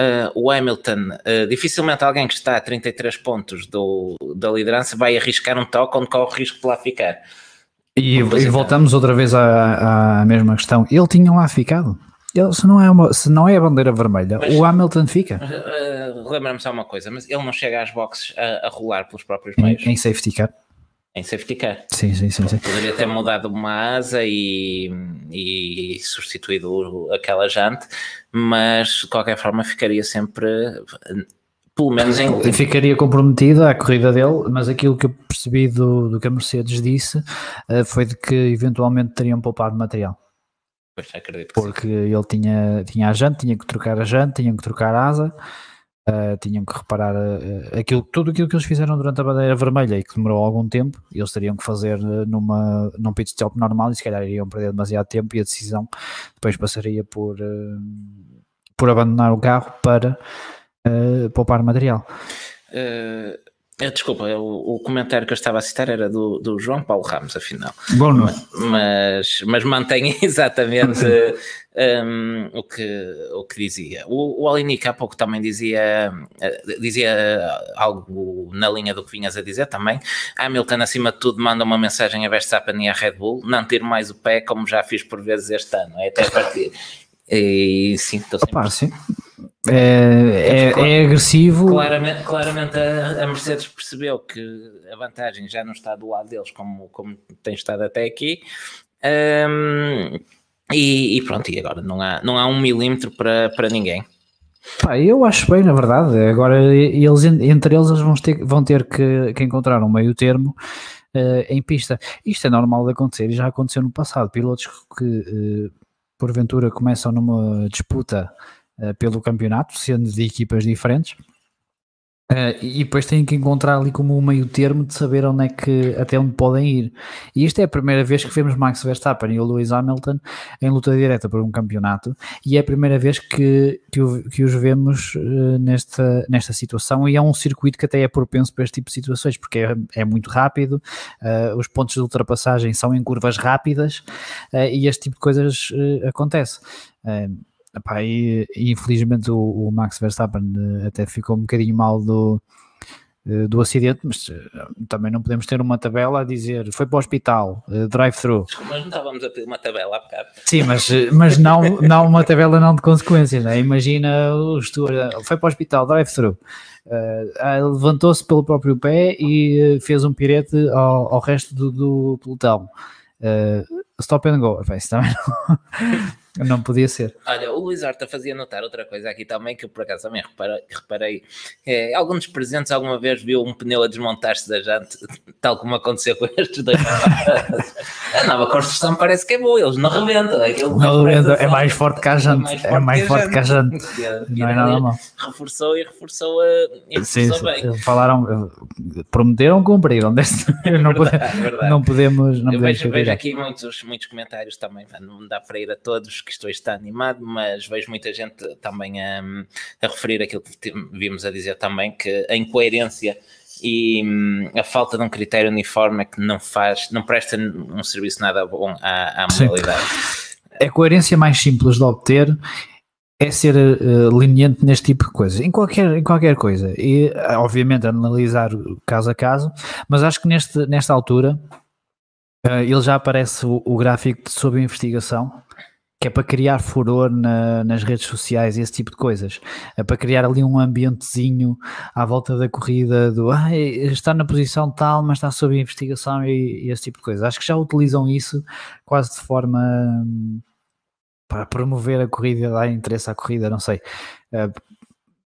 Uh, o Hamilton, uh, dificilmente alguém que está a 33 pontos do, da liderança vai arriscar um toque onde corre o risco de lá ficar. E, e voltamos outra vez à, à mesma questão. Ele tinha lá ficado. Ele, se, não é uma, se não é a bandeira vermelha, mas, o Hamilton fica. Uh, Lembra-me só uma coisa, mas ele não chega às boxes a, a rolar pelos próprios meios. Em, em safety car. Em safety car. Sim, sim, sim. sim. Poderia ter mudado uma asa e, e substituído aquela jante, mas de qualquer forma ficaria sempre pelo menos em... Ficaria comprometida a corrida dele, mas aquilo que eu percebi do, do que a Mercedes disse uh, foi de que eventualmente teriam poupado material. Pois acredito Porque sim. ele tinha, tinha a jante, tinha que trocar a jante, tinham que trocar a asa, uh, tinham que reparar uh, aquilo, tudo aquilo que eles fizeram durante a bandeira vermelha e que demorou algum tempo, eles teriam que fazer numa, num pit stop normal e se calhar iriam perder demasiado tempo e a decisão depois passaria por, por abandonar o carro para uh, poupar material. Uh, desculpa, o, o, comentário que eu estava a citar era do, do João Paulo Ramos, afinal. Bom, não. Mas, mas mantém (laughs) exatamente um, o, que, o que dizia. O, o Alinic há pouco também dizia, dizia algo na linha do que vinhas a dizer também. Hamilton, acima de tudo, manda uma mensagem a Verstappen e a Red Bull: não tiro mais o pé, como já fiz por vezes este ano, é até partir. E sim, estou sempre. Opa, sim. É, é, é, agressivo. Claramente, claramente a, a, Mercedes percebeu que a vantagem já não está do lado deles como, como tem estado até aqui. Um, e, e, pronto, e agora não há, não há um milímetro para, para ninguém. Pá, eu acho bem, na verdade. Agora, eles, entre eles, vão ter, vão ter que, que encontrar um meio termo uh, em pista. Isto é normal de acontecer e já aconteceu no passado. Pilotos que, uh, porventura, começam numa disputa pelo campeonato, sendo de equipas diferentes. Uh, e depois têm que encontrar ali como um meio termo de saber onde é que até onde podem ir. E isto é a primeira vez que vemos Max Verstappen e o Lewis Hamilton em luta direta por um campeonato, e é a primeira vez que, que, que os vemos uh, nesta, nesta situação. E é um circuito que até é propenso para este tipo de situações, porque é, é muito rápido, uh, os pontos de ultrapassagem são em curvas rápidas e este tipo de coisas acontece epá, e, e infelizmente o, o Max Verstappen eh, até ficou um bocadinho mal do, eh, do acidente, mas eh, também não podemos ter uma tabela a dizer foi para o hospital, drive-thru. Mas não estávamos a pedir uma tabela há bocado. Sim, mas, mas não, não uma tabela não de consequências, né? imagina o Stuart, foi para o hospital, drive-thru. Uh, levantou-se pelo próprio pé e fez um pirete ao, ao resto do, do pelotão. Uh, stop and go. Isso também não, (laughs) (laughs) não podia ser. Olha, o Luís Horta fazia notar outra coisa aqui também, que eu por acaso também reparei. reparei é, algum dos presentes alguma vez viu um pneu a desmontar-se da jante, (laughs) tal como aconteceu com estes dois. (laughs) a nova construção parece que é boa, eles não rebentam. não rebentam, é mais forte que a jante. É mais forte que a jante. Não é nada mal. Reforçou e reforçou, a, e reforçou sim, bem. Falaram, prometeram, cumpriram. Não, é não podemos. Não eu podemos vejo, vejo aqui muitos, muitos comentários também. Não dá para ir a todos que isto hoje está animado, mas vejo muita gente também a, a referir aquilo que vimos a dizer também, que a incoerência e a falta de um critério uniforme é que não faz, não presta um serviço nada bom à, à modalidade. A coerência mais simples de obter é ser uh, leniente neste tipo de coisas, em qualquer, em qualquer coisa. E, obviamente, analisar caso a caso, mas acho que neste, nesta altura uh, ele já aparece o, o gráfico de sob investigação que é para criar furor na, nas redes sociais e esse tipo de coisas. É para criar ali um ambientezinho à volta da corrida do ah, está na posição tal, mas está sob investigação e, e, esse tipo de coisas. Acho que já utilizam isso quase de forma para promover a corrida, dar interesse à corrida, não sei. Uh,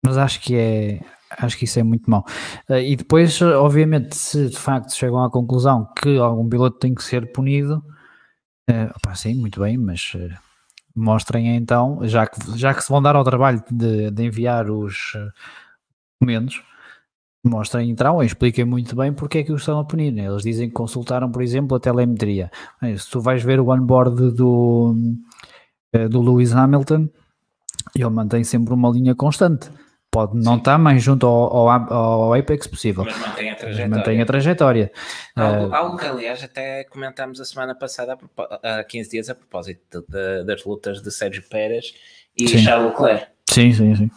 mas acho que é. Acho que isso é muito mau. Uh, e depois, obviamente, se de facto chegam à conclusão que algum piloto tem que ser punido, uh, opa, sim, muito bem, mas mostrem então, já que, já que se vão dar ao trabalho de, de enviar os eh, documentos, mostrem então, expliquem muito bem porque é que os estão a punir. Né? Eles dizem que consultaram, por exemplo, a telemetria. Se tu vais ver o onboard do, eh, do Lewis Hamilton, ele mantém sempre uma linha constante pode não Sim. estar mais junto ao, ao, ao, Apex possível. Mas mantém a trajetória. Mantém a trajetória. Algo, uh, algo, que, aliás, até comentámos a semana passada, há 15 dias, a propósito de, das lutas de Sérgio Pérez e sim. Charles Leclerc. Sim, sim, sim.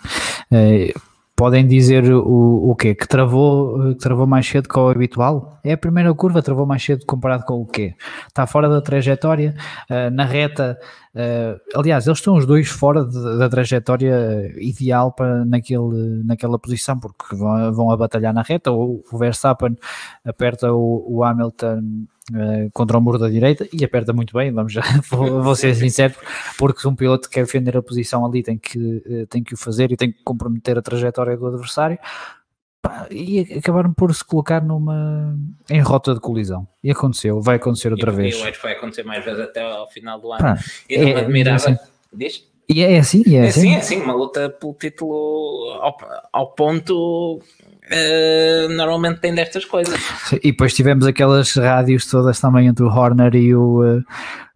Podem dizer o, o quê? Que travou, que travou mais cedo que o habitual? É a primeira curva, travou mais cedo comparado com o quê? Está fora da trajetória, uh, na reta. Uh, aliás, eles estão os dois fora de, da trajetória ideal para naquele, naquela posição, porque vão, vão a batalhar na reta. O, o Verstappen aperta o, o Hamilton uh, contra o muro da direita e aperta muito bem, vamos já, (laughs) vou, vou ser sincero, porque se um piloto quer defender a posição ali tem que, uh, tem que o fazer e tem que comprometer a trajetória do adversário pá, e acabaram por se colocar numa em rota de colisão e aconteceu, vai acontecer outra e, vez. Eu acho que vai acontecer mais vezes até ao final do ano. Pá, e não é, admirava. Assim, Diz? E é assim, é, é assim. É assim, uma luta pelo título ao, ao ponto Uh, normalmente tem destas coisas. E depois tivemos aquelas rádios todas também entre o Horner e o, uh,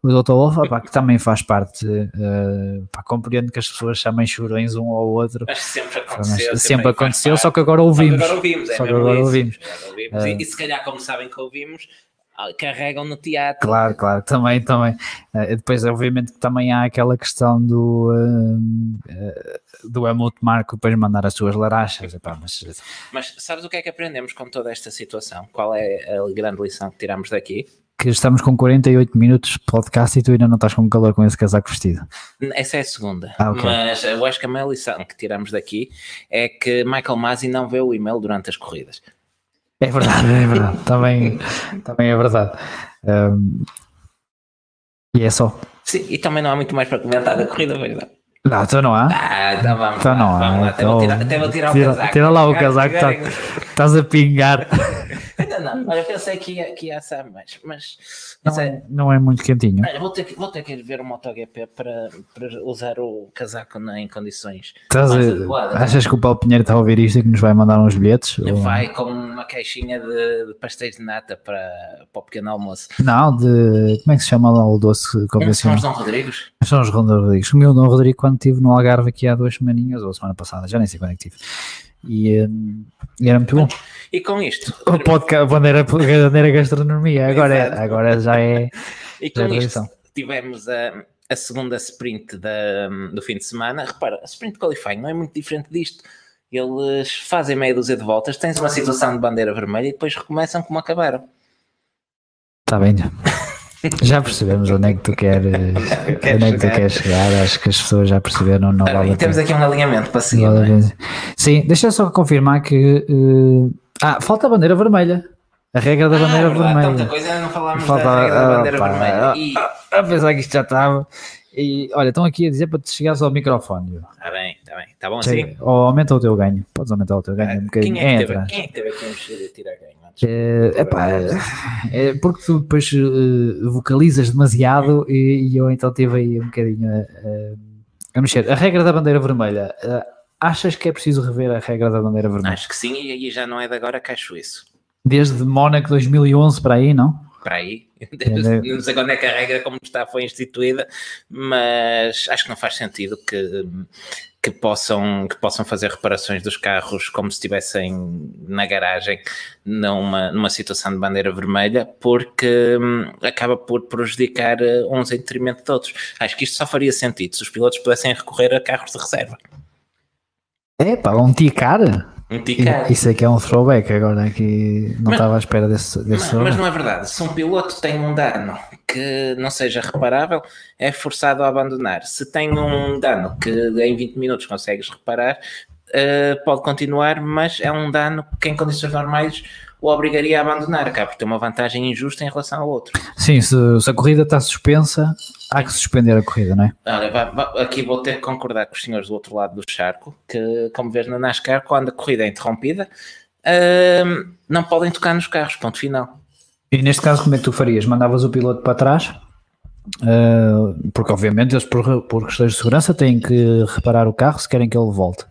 o Dr. Wolf, opa, que também faz parte. Uh, pá, compreendo que as pessoas chamem chorões um ao outro. Mas sempre aconteceu. Mas sempre aconteceu, só que agora ouvimos. Só que agora ouvimos. É só que agora ouvimos. ouvimos. E, e se calhar, como sabem que ouvimos, carregam no teatro. Claro, claro, também, também. Uh, depois, obviamente, também há aquela questão do, uh, uh, do Helmut Marco depois mandar as suas larachas. Epá, mas... mas sabes o que é que aprendemos com toda esta situação? Qual é a grande lição que tiramos daqui? Que estamos com 48 minutos de podcast e tu ainda não estás com calor com esse casaco vestido. Essa é a segunda. Ah, okay. Mas eu acho que a maior lição que tiramos daqui é que Michael Masi não vê o e-mail durante as corridas. É verdade, é verdade. (laughs) também, também é verdade. Um, e é só. Sim, e também não há muito mais para comentar da corrida, verdade? Não, então não há. Ah, então vamos. Então lá, não vamos há. Lá. Até, vou tirar, até vou tirar tira, o casaco. Tira lá o casaco, tá, estás a pingar. (laughs) Ainda não, olha, pensei que ia, que ia assar mais, mas não, é, não é muito quentinho. Olha, vou, ter que, vou ter que ir ver o MotoGP para, para usar o casaco na, em condições Estás a, Achas que o Paulo Pinheiro está a ouvir isto e que nos vai mandar uns bilhetes? Vai ou... com uma caixinha de, de, pastéis de nata para, para o pequeno almoço. Não, de. Como é que se chama lá o doce convencional? São os Dom Rodrigos? São os Dom Rodrigos. O meu Dom Rodrigo, quando estive no Algarve aqui há duas semaninhas, ou semana passada, já nem sei quando é que tive e, um, e era muito bom. E com isto? O podcast bandeira, bandeira gastronomia, agora, é, agora já é. E com isto tivemos a, a segunda sprint da, do fim de semana, repara, a sprint qualifying não é muito diferente disto. Eles fazem meia dúzia de voltas, tens uma situação de bandeira vermelha e depois recomeçam como acabaram. Está bem. Já percebemos onde é que tu queres, onde é que tu queres chegar. Acho que as pessoas já perceberam. Não vale temos aqui um alinhamento para seguir. Vale é? Sim, deixa eu só confirmar que. Uh, ah, falta a bandeira vermelha. A regra da ah, bandeira é vermelha. Tanta coisa, não falámos falta, da regra da bandeira vermelha. E... Apesar que isto já estava. E olha, estão aqui a dizer para te chegares ao microfone. Está bem, está bem. Está bom assim? Ou aumenta o teu ganho. Podes aumentar o teu ganho ah, um bocadinho. Quem é, que teve, quem é que teve aqui a tirar ganho? É, epá, é (laughs) porque tu depois uh, vocalizas demasiado e, e, eu então tive aí um bocadinho a, a, mexer. A regra da bandeira vermelha, uh, achas que é preciso rever a regra da bandeira vermelha? Acho que sim, e aí já não é de agora que acho isso. Desde Mónaco 2011 para aí, não? Para aí, (laughs) não sei quando é que a regra como está foi instituída, mas acho que não faz sentido que que possam, que possam fazer reparações dos carros como se estivessem na garagem numa, numa situação de bandeira vermelha, porque hum, acaba por prejudicar uh, uns em detrimento de outros. Acho que isto só faria sentido se os pilotos pudessem recorrer a carros de reserva. É, pá, um ticar? Um ticar. Isso aqui é um throwback agora que não mas, estava à espera desse, desse mas, mas não é verdade. Se um piloto tem um dano que não seja reparável, é forçado a abandonar. Se tem um dano que em 20 minutos consegues reparar, uh, pode continuar, mas é um dano que em condições normais o obrigaria a abandonar, acaba por ter uma vantagem injusta em relação ao outro. Sim, se, se a corrida está suspensa, há que suspender a corrida, não é? Olha, vai, vai, aqui vou ter que concordar com os senhores do outro lado do charco, que, como vês na NASCAR, quando a corrida é interrompida, uh, não podem tocar nos carros, ponto final. E neste caso, como é que tu farias? Mandavas o piloto para trás? Uh, porque obviamente eles por, por questões de segurança têm que reparar o carro se querem que ele volte.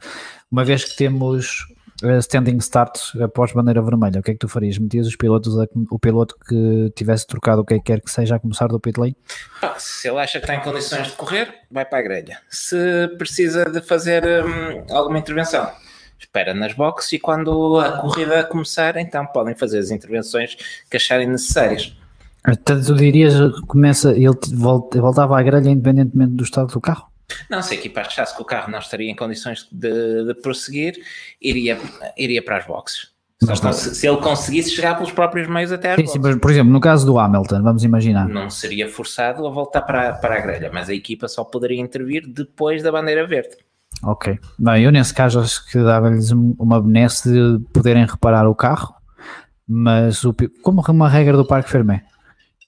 Uma vez que temos uh, standing start após bandeira vermelha, o que é que tu farias? Metias os pilotos a, o piloto que tivesse trocado o que quer que seja a começar do pit lane? Ah, se ele acha que está em condições de correr, vai para a grelha. Se precisa de fazer um, alguma intervenção, espera nas boxes e quando a corrida começar, então podem fazer as intervenções que acharem necessárias. Portanto, tu dirias começa, ele voltava à grelha independentemente do estado do carro? Não, se a equipa achasse que o carro não estaria em condições de, de prosseguir, iria, iria para as boxes. Se, se, ele conseguisse chegar pelos próprios meios até às sim, sim, por exemplo, no caso do Hamilton, vamos imaginar. Não seria forçado a voltar para, para a grelha, mas a equipa só poderia intervir depois da bandeira verde. Ok. Bem, eu nesse caso acho que dava-lhes uma benesse de poderem reparar o carro, mas o, como uma regra do Parque Fermé,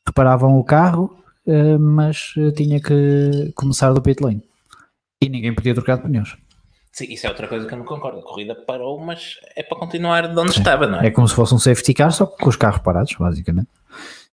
reparavam o carro, eh, mas tinha que começar do pit lane e ninguém podia trocar de pneus. Sim, isso é outra coisa que eu não concordo. A corrida parou, mas é para continuar de onde é, estava, não é? É como se fosse um safety car, só com os carros parados, basicamente.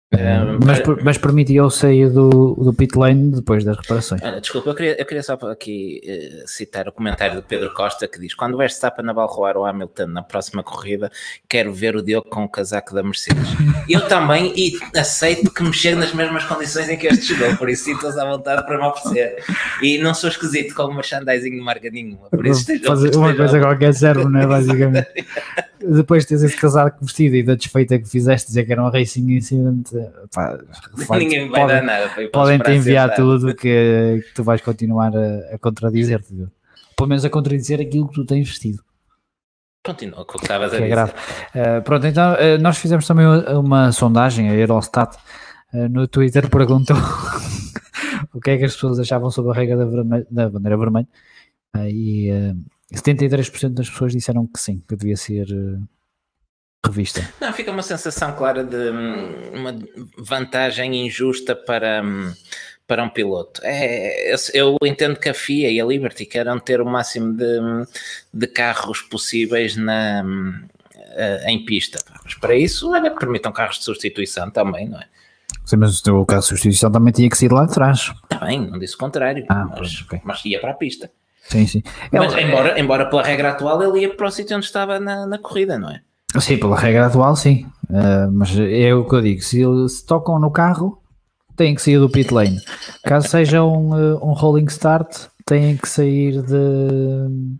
É, mas, mas permitiu sair do, do pit lane depois das reparações. desculpa, eu queria, eu queria só aqui uh, citar o comentário do Pedro Costa que diz: Quando o Verstappen a balroar o Hamilton na próxima corrida, quero ver o Diogo com o casaco da Mercedes. (laughs) eu também e aceito que me chegue nas mesmas condições em que este chegou, por isso sinto-os à vontade para me oferecer. E não sou esquisito com o merchandising de marca nenhuma. Por isso Fazer uma coisa qualquer serve, não é? (laughs) Basicamente. Depois de teres esse casaco vestido e da desfeita que fizeste, dizer que era um racing incident pá, (laughs) ninguém vai podem, dar nada. Podem te enviar tudo que, que, tu vais continuar a, a contradizer-te. Pelo menos a contradizer aquilo que tu tens vestido. Continua com o que estavas a é dizer. É. Uh, pronto, então uh, nós fizemos também uma sondagem, a Eurostat, uh, no Twitter (laughs) perguntou (laughs) o que é que as pessoas achavam sobre a regra da, vermelha, da bandeira vermelha e 73% das pessoas disseram que sim, que devia ser revista. Não, fica uma sensação clara de hum, uma vantagem injusta para, hum, para um piloto. É, eu entendo que a FIA e a Liberty querem ter o máximo de, hum, de carros possíveis na, eh, em pista. Mas para isso, olha, permitam carros de substituição também, não é? Sim, mas o carro de substituição também tinha que sair lá de trás. Está bem, não disse o contrário, ah, mas, okay. mas ia para a pista. Sim, sim. Mas embora, embora pela regra atual ele ia para o sítio onde estava na, na corrida, não é? Sim, pela regra atual, sim. Uh, mas é o que eu digo: se, se tocam no carro, têm que sair do pit lane. Caso seja um, uh, um rolling start, têm que sair de.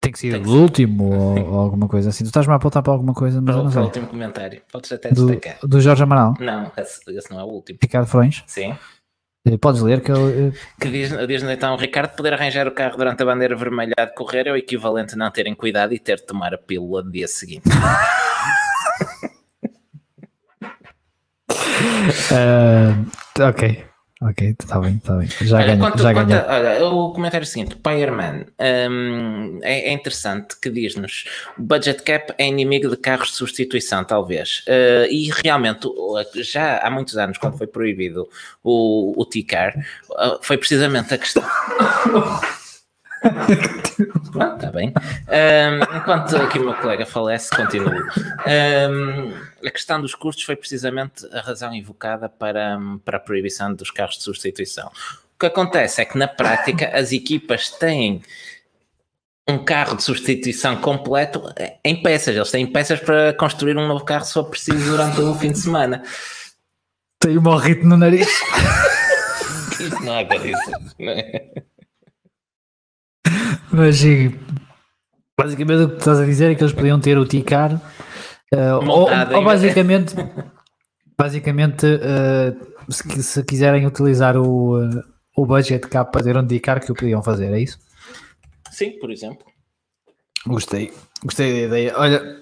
Tem que sair tem do último ou, (laughs) ou, alguma coisa assim. Tu estás-me a apontar para alguma coisa, mas não sei. o último comentário. Podes até destacar. Do, do Jorge Amaral? Não, esse, esse, não é o último. Ricardo Frões? Sim. Eh, Podes ler que eu. eh, Que diz, diz então, Ricardo, poder arranjar o carro durante a bandeira vermelha a decorrer é o equivalente a não terem cuidado e ter de tomar a pílula no dia seguinte. (laughs) eh, ok, ok, está bem, está bem. Já Olha, ganhei. quanto- Já quanto olha, o comentário seguinte, Fireman, hum, é, é interessante que diz-nos o budget cap é inimigo de carros de substituição, talvez. Uh, e realmente, o- já há muitos anos, quando foi proibido o, o T-Car, uh, foi precisamente a questão. Está (laughs) bem. Um, enquanto aqui o meu colega falece, continuo. Um, a questão dos custos foi precisamente a razão invocada para, para a proibição dos carros de substituição. O que acontece é que na prática as equipas têm um carro de substituição completo em peças. Eles têm peças para construir um novo carro se for preciso durante o fim de semana. Tenho um morrito no nariz. (laughs) Isto não é para isso. não é? Mas basicamente o que tu estás a dizer é que eles podiam ter o Ticar eh, ou, ou basicamente, (laughs) basicamente eh, se, se quiserem utilizar o, eh, o budget cap para ter um Ticar que o podiam fazer, é isso? Sim, por exemplo. Gostei, gostei da ideia. Olha,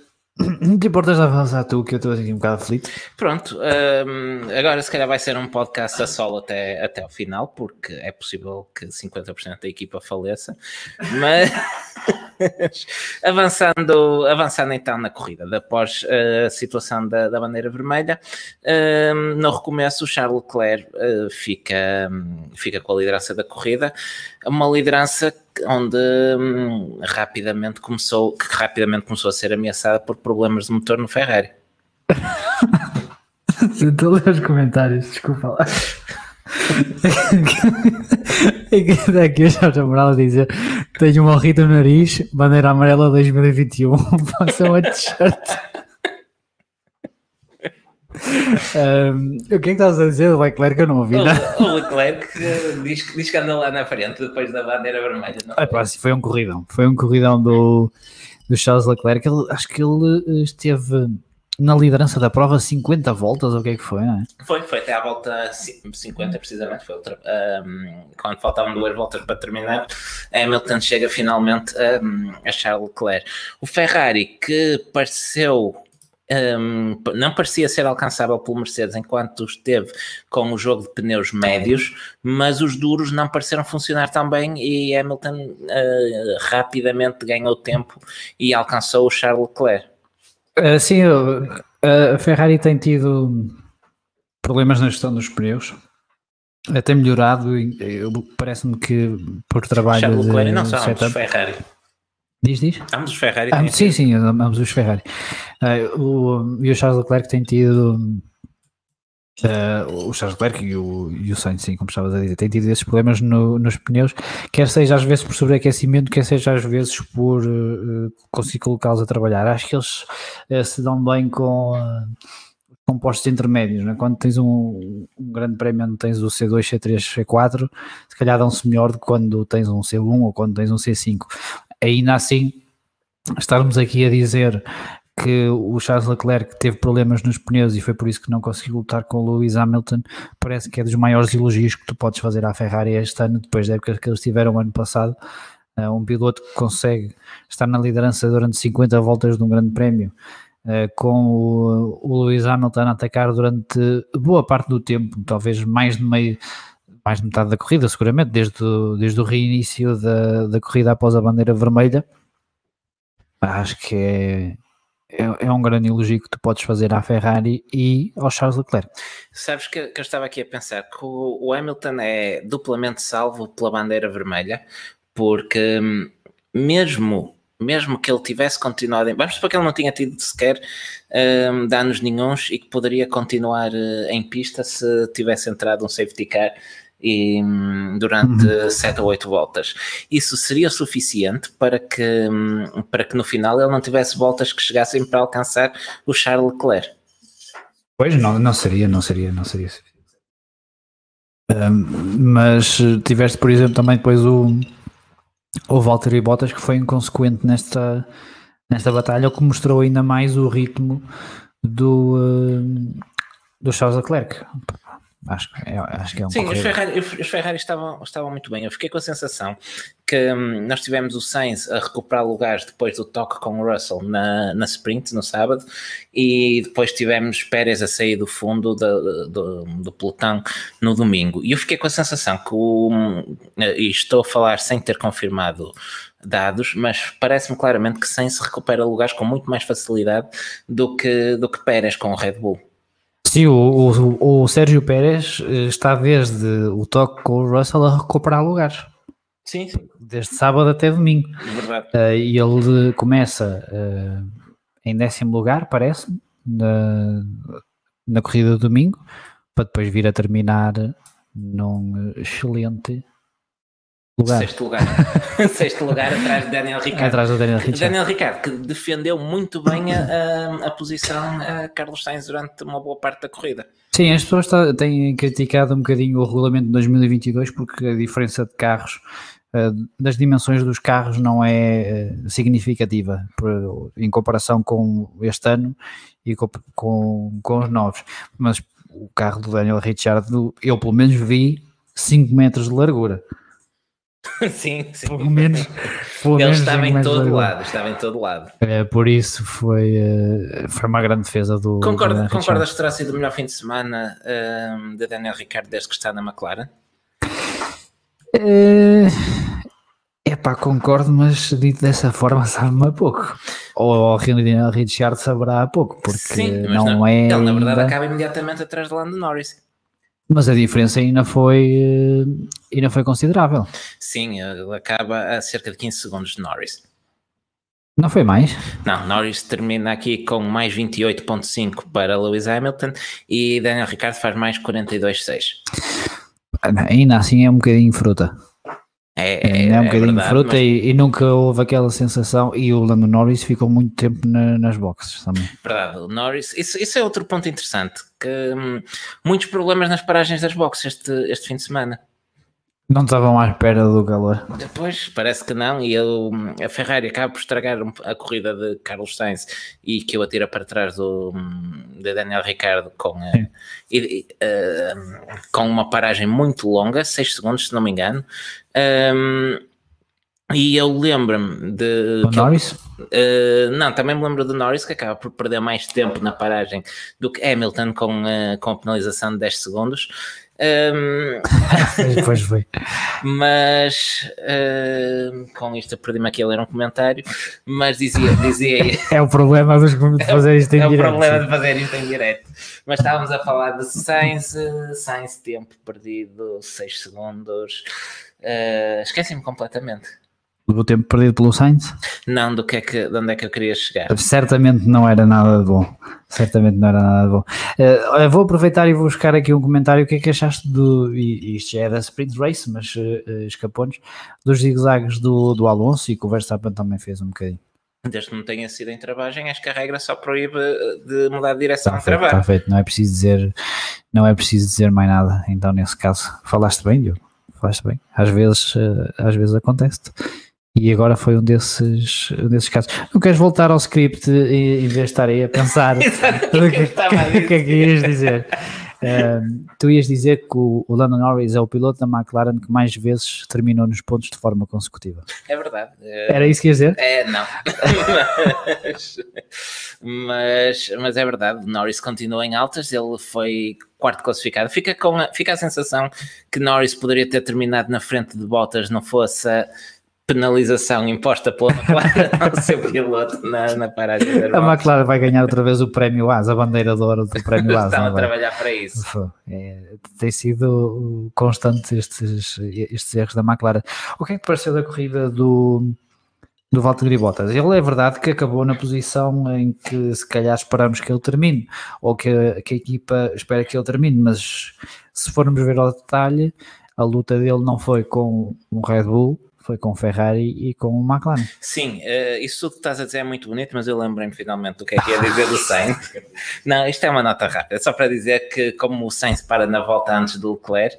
não te importas de avançar tu que eu estou aqui um bocado aflito? Pronto, hum, agora se calhar vai ser um podcast a solo até, até ao final, porque é possível que 50% da equipa faleça, mas (laughs) avançando, avançando então na corrida, após eh, a situação da, da bandeira vermelha, hum, no recomeço o Charles Leclerc eh, fica, hum, fica com a liderança da corrida, uma liderança onde hum, rapidamente começou, que rapidamente começou a ser ameaçada por problemas de motor no Ferrari. (laughs) Estou a ler os comentários, desculpa lá. (laughs) É que o Jorge Amaral a dizer tenho um morrito no nariz, bandeira amarela 2021, passam (laughs) a t-shirt. Um, o que é que estás a dizer do Leclerc eu não ouvi nada? O, o Leclerc eh, diz, que- diz que anda lá na frente depois da bandeira vermelha. Não Ah, pá, foi um corridão, foi um corridão do, do Charles Leclerc, ele, acho que ele eh, esteve na liderança da prova 50 voltas, ou o que é que foi, não é? Foi, foi até à volta ci- 50, precisamente. Foi outra, ahm, quando faltavam duas voltas para terminar, Hamilton chega finalmente ahm, a Charles Leclerc. O Ferrari, que pareceu. Não parecia ser alcançável pelo Mercedes enquanto esteve com o jogo de pneus médios, mas os duros não pareceram funcionar tão bem e Hamilton ah, rapidamente ganhou tempo e alcançou o Charles Leclerc. Uh, sim, a Ferrari tem tido problemas na gestão dos pneus. Uh, Tem melhorado parece-me que por trabalho Charles Leclerc de não só. Ferrari. Diz, diz? Ambos os Ferrari têm sim, sim, ambos os Ferrari. Uh, o, e o Charles Leclerc tem tido. uh, o Charles Leclerc e o, e o Sainz, sim, como estavas a dizer, tem tido esses problemas no- nos pneus, quer seja às vezes por sobreaquecimento, quer seja às vezes por uh, conseguir colocá-los a trabalhar. Acho que eles uh, se dão bem com compostos intermédios. Né? Quando tens um, um grande prémio onde tens o C2, C3, C4, se calhar dão-se melhor do que quando tens um C1 ou quando tens um C5. Ainda assim, estarmos aqui a dizer que o Charles Leclerc teve problemas nos pneus e foi por isso que não conseguiu lutar com o Lewis Hamilton, parece que é dos maiores elogios que tu podes fazer à Ferrari este ano, depois da época que eles tiveram ano passado. Uh, um piloto que consegue estar na liderança durante 50 voltas de um grande prémio, uh, com o, o Lewis Hamilton a atacar durante boa parte do tempo, talvez mais de meio, mais de metade da corrida, seguramente, desde o, desde o reinício da, da corrida após a bandeira vermelha. Acho que é, é, é um grande elogio que tu podes fazer à Ferrari e ao Charles Leclerc. Sabes que, que eu estava aqui a pensar que o, o Hamilton é duplamente salvo pela bandeira vermelha, porque hum, mesmo, mesmo que ele tivesse continuado, em, vamos supor que ele não tinha tido sequer hum, danos nenhuns e que poderia continuar eh, em pista se tivesse entrado um safety car e, hum, durante Uhum. 7 ou 8 voltas. Isso seria suficiente para que, hum, para que no final ele não tivesse voltas que chegassem para alcançar o Charles Leclerc. Pois não, não seria, não seria, não seria. Um, mas tiveste, por exemplo, também depois o, o Valtteri Bottas que foi inconsequente nesta, nesta batalha, o que mostrou ainda mais o ritmo do, eh, do Charles Leclerc. Acho, é, acho que é um Sim, os Ferrari, os Ferrari estavam, estavam muito bem. Eu fiquei com a sensação que hum, nós tivemos o Sainz a recuperar lugares depois do toque com o Russell na, na sprint no sábado e depois tivemos Pérez a sair do fundo do, do, do pelotão no domingo. E eu fiquei com a sensação que o. E estou a falar sem ter confirmado dados, mas parece-me claramente que Sainz recupera lugares com muito mais facilidade do que, do que Pérez com o Red Bull. Sim, o, o, o, Sérgio Pérez eh, está desde o toque com o Russell a recuperar lugares. Sim, sim. Desde sábado até domingo. Verdade. Uh, e ele começa uh, em décimo lugar, parece-me, na, na corrida do domingo, para depois vir a terminar num excelente lugar. Sexto lugar. (laughs) Sexto lugar atrás de Daniel Ricciardo. Atrás do Daniel Ricciardo. Daniel Ricciardo, que defendeu muito bem a, a, posição a Carlos Sainz durante uma boa parte da corrida. Sim, as pessoas têm criticado um bocadinho o regulamento de 2022 porque a diferença de carros, eh, das dimensões dos carros, não é eh, significativa em comparação com este ano e com, com, com os novos. Mas o carro do Daniel Ricciardo, eu pelo menos vi 5 metros de largura. (laughs) sim, sim. Pelo menos, pelo Ele menos estava em todo lado, estava em todo lado. É, por isso foi, eh, foi uma grande defesa do. Concorda, do concordas que terá sido o melhor fim de semana um, de Daniel Ricciardo desde que está na McLaren? É, epá, concordo, mas dito dessa forma sabe-me a pouco. Ou o Daniel Ricciardo saberá a pouco, porque Sim, não, não, é. Ele, na verdade, ainda... acaba imediatamente atrás de Lando Norris. Mas a diferença ainda foi, eh, ainda foi considerável. Sim, ele acaba a cerca de 15 segundos de Norris. Não foi mais? Não, Norris termina aqui com mais 28.5 para Lewis Hamilton e Daniel Ricciardo faz mais 42.6. Ainda assim é um bocadinho fruta. É, é, é um é bocadinho verdade, fruta mas... e, e, nunca houve aquela sensação. E o Lando Norris ficou muito tempo na, nas boxes também. Verdade, o Norris, isso, isso é outro ponto interessante. Que hum, muitos problemas nas paragens das boxes este, este fim de semana. Não estavam à espera do calor. Depois, parece que não, e eu, a Ferrari acaba por estragar a corrida de Carlos Sainz e que eu atira para trás do, de Daniel Ricciardo com, uh, e, uh, com uma paragem muito longa, 6 segundos, se não me engano. Um, e eu lembro-me de. O Norris? uh, não, também me lembro do Norris que acaba por perder mais tempo na paragem do que Hamilton com, uh, com a penalização de 10 segundos. Um, (laughs) pois foi. Mas com isto eu perdi-me aqui a ler um comentário. Mas dizia. dizia é o problema (laughs) de fazer isto em é direto. É o problema de fazer isto em direto. Mas estávamos a falar de Sainz, Sainz tempo perdido, 6 segundos. Uh, Esqueci-me completamente. Do tempo perdido pelo Sainz? Não, do que é que, de onde é que eu queria chegar. Certamente não era nada de bom. Certamente não era nada de bom. Uh, vou aproveitar e vou buscar aqui um comentário. O que é que achaste do. E isto já é da Sprint Race, mas uh, escapou-nos. Dos zigue-zagues do, do Alonso e que o Verstappen também fez um bocadinho. Desde que não tenha sido em travagem, acho que a regra só proíbe de mudar de direção está em travagem. Está feito, não é preciso dizer, não é preciso dizer mais nada. Então, nesse caso, falaste bem, Diogo. Falaste bem. Às vezes, às vezes acontece. -te. E agora foi um desses, um desses casos. Não queres voltar ao script em vez de estar aí a pensar (laughs) o que, (laughs) que, que, é que ias dizer? Uh, tu ias dizer que o, o Lando Norris é o piloto da McLaren que mais vezes terminou nos pontos de forma consecutiva. É verdade. Era isso que ias dizer? É, não. (laughs) mas, mas, mas, é verdade, Norris continua em altas, ele foi quarto classificado. Fica, com a, fica a sensação que Norris poderia ter terminado na frente de Bottas, não fosse a penalização imposta pela McLaren ao (laughs) seu piloto na, na paragem da A McLaren vai ganhar outra vez o prémio AS, a bandeira de ouro do (laughs) prémio AS. Estão a trabalhar para isso. É, tem sido constante estes, estes erros da McLaren. O que é que te pareceu da corrida do, do Valtteri Bottas? Ele é verdade que acabou na posição em que se calhar esperamos que ele termine, ou que, que a equipa espera que ele termine, mas se formos ver ao detalhe a luta dele não foi com o Red Bull, foi com Ferrari e com o McLaren. Sim, uh, isso tudo que estás a dizer é muito bonito, mas eu lembrei-me finalmente do que é que ia dizer do Sainz. (laughs) Não, isto é uma nota rápida, só para dizer que como o Sainz para na volta antes do Leclerc,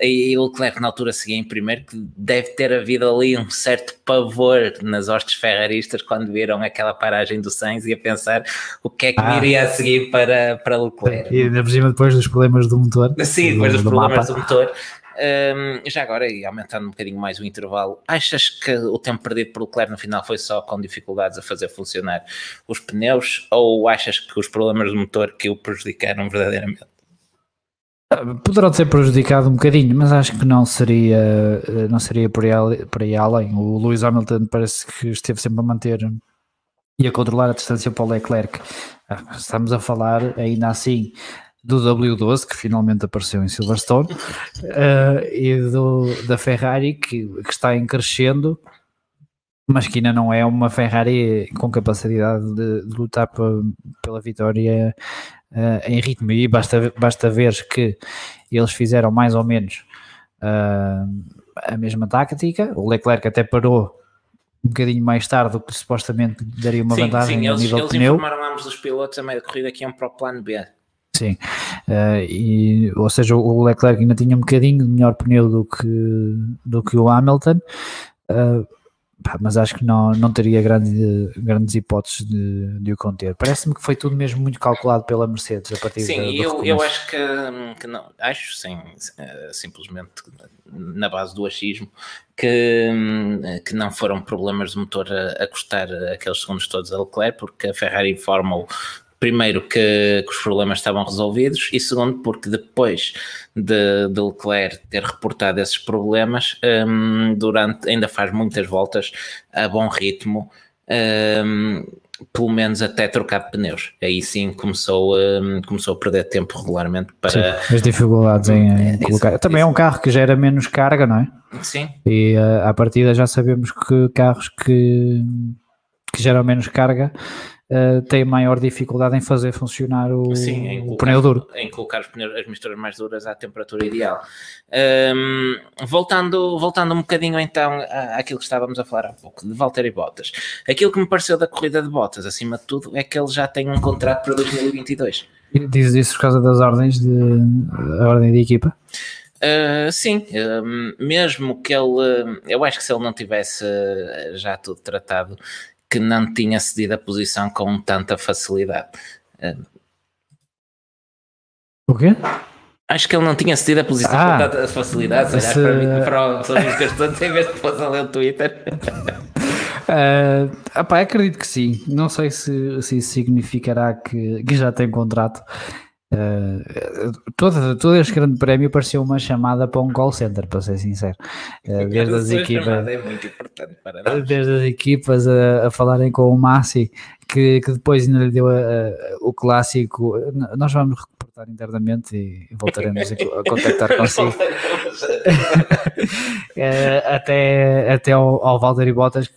e o Leclerc na altura seguia em primeiro, que deve ter havido ali um certo pavor nas hostes ferraristas quando viram aquela paragem do Sainz e a pensar o que é que ah, viria a seguir para, para Leclerc. E ainda por cima depois dos problemas do motor. Sim, depois do, dos do problemas mapa. do motor. Um, já agora, e aumentando um bocadinho mais o intervalo, achas que o tempo perdido por Leclerc no final foi só com dificuldades a fazer funcionar os pneus ou achas que os problemas do motor que o prejudicaram verdadeiramente? Poderão ter prejudicado um bocadinho, mas acho que não seria, eh, não seria por, aí, por aí além. O Lewis Hamilton parece que esteve sempre a manter e a controlar a distância para o Leclerc. Ah, estamos a falar ainda assim do W12, que finalmente apareceu em Silverstone, uh, e do, da Ferrari, que, que está em crescendo, mas que ainda não é uma Ferrari com capacidade de, de lutar pela vitória uh, em ritmo. E basta, basta ver que eles fizeram mais ou menos uh, a mesma tática. O Leclerc até parou um bocadinho mais tarde do que supostamente daria uma sim, vantagem sim, eles, nível eles pneu. informaram ambos os pilotos a meio da corrida que iam para o plano B. Sim, uh, e, ou seja, o Leclerc ainda tinha um bocadinho melhor pneu do que, do que o Hamilton, uh, mas acho que não, não teria grande, grandes hipóteses de, de o conter. Parece-me que foi tudo mesmo muito calculado pela Mercedes a partir Sim, do, eu, eu acho que, que não, acho sim, eh, simplesmente na base do achismo, que, que não foram problemas de motor a, a custar aqueles segundos todos a Leclerc, porque a Ferrari informa-o primeiro que, que, os problemas estavam resolvidos e segundo porque depois de, de Leclerc ter reportado esses problemas um, durante ainda faz muitas voltas a bom ritmo um, pelo menos até trocar de pneus aí sim começou, um, começou a perder tempo regularmente para sim, as dificuldades em, em colocar isso, também isso. é um carro que gera menos carga não é? Sim e uh, à partida já sabemos que carros que, que geram menos carga uh, tem maior dificuldade em fazer funcionar o, Sim, colocar, o pneu duro. Em colocar os pneus, as misturas mais duras à temperatura ideal. Um, voltando, voltando um bocadinho então àquilo que estávamos a falar há pouco, de Valtteri Bottas. Aquilo que me pareceu da corrida de Bottas, acima de tudo, é que ele já tem um contrato para 2022. Dizes isso por causa das ordens de a ordem de equipa? Uh, sim, uh, mesmo que ele, uh, eu acho que se ele não tivesse já tudo tratado, que não tinha cedido a posição com tanta facilidade. O quê? Acho que ele não tinha cedido a posição ah, com tanta facilidade. Se esse... para mim, para os em vez de pôs a ler o Twitter. (laughs) Uh, apá, acredito que sim. Não sei se, se isso significará que, que já tem contrato. Uh, todo, todo este grande prémio pareceu uma chamada para um call center, para ser sincero. Uh, desde as equipas, é desde as equipas a, a, falarem com o Massi, que, que depois ainda lhe deu a, a, o clássico. Nós vamos reportar internamente e voltaremos a, contactar (laughs) consigo. uh, (laughs) até até ao, ao Valtteri Bottas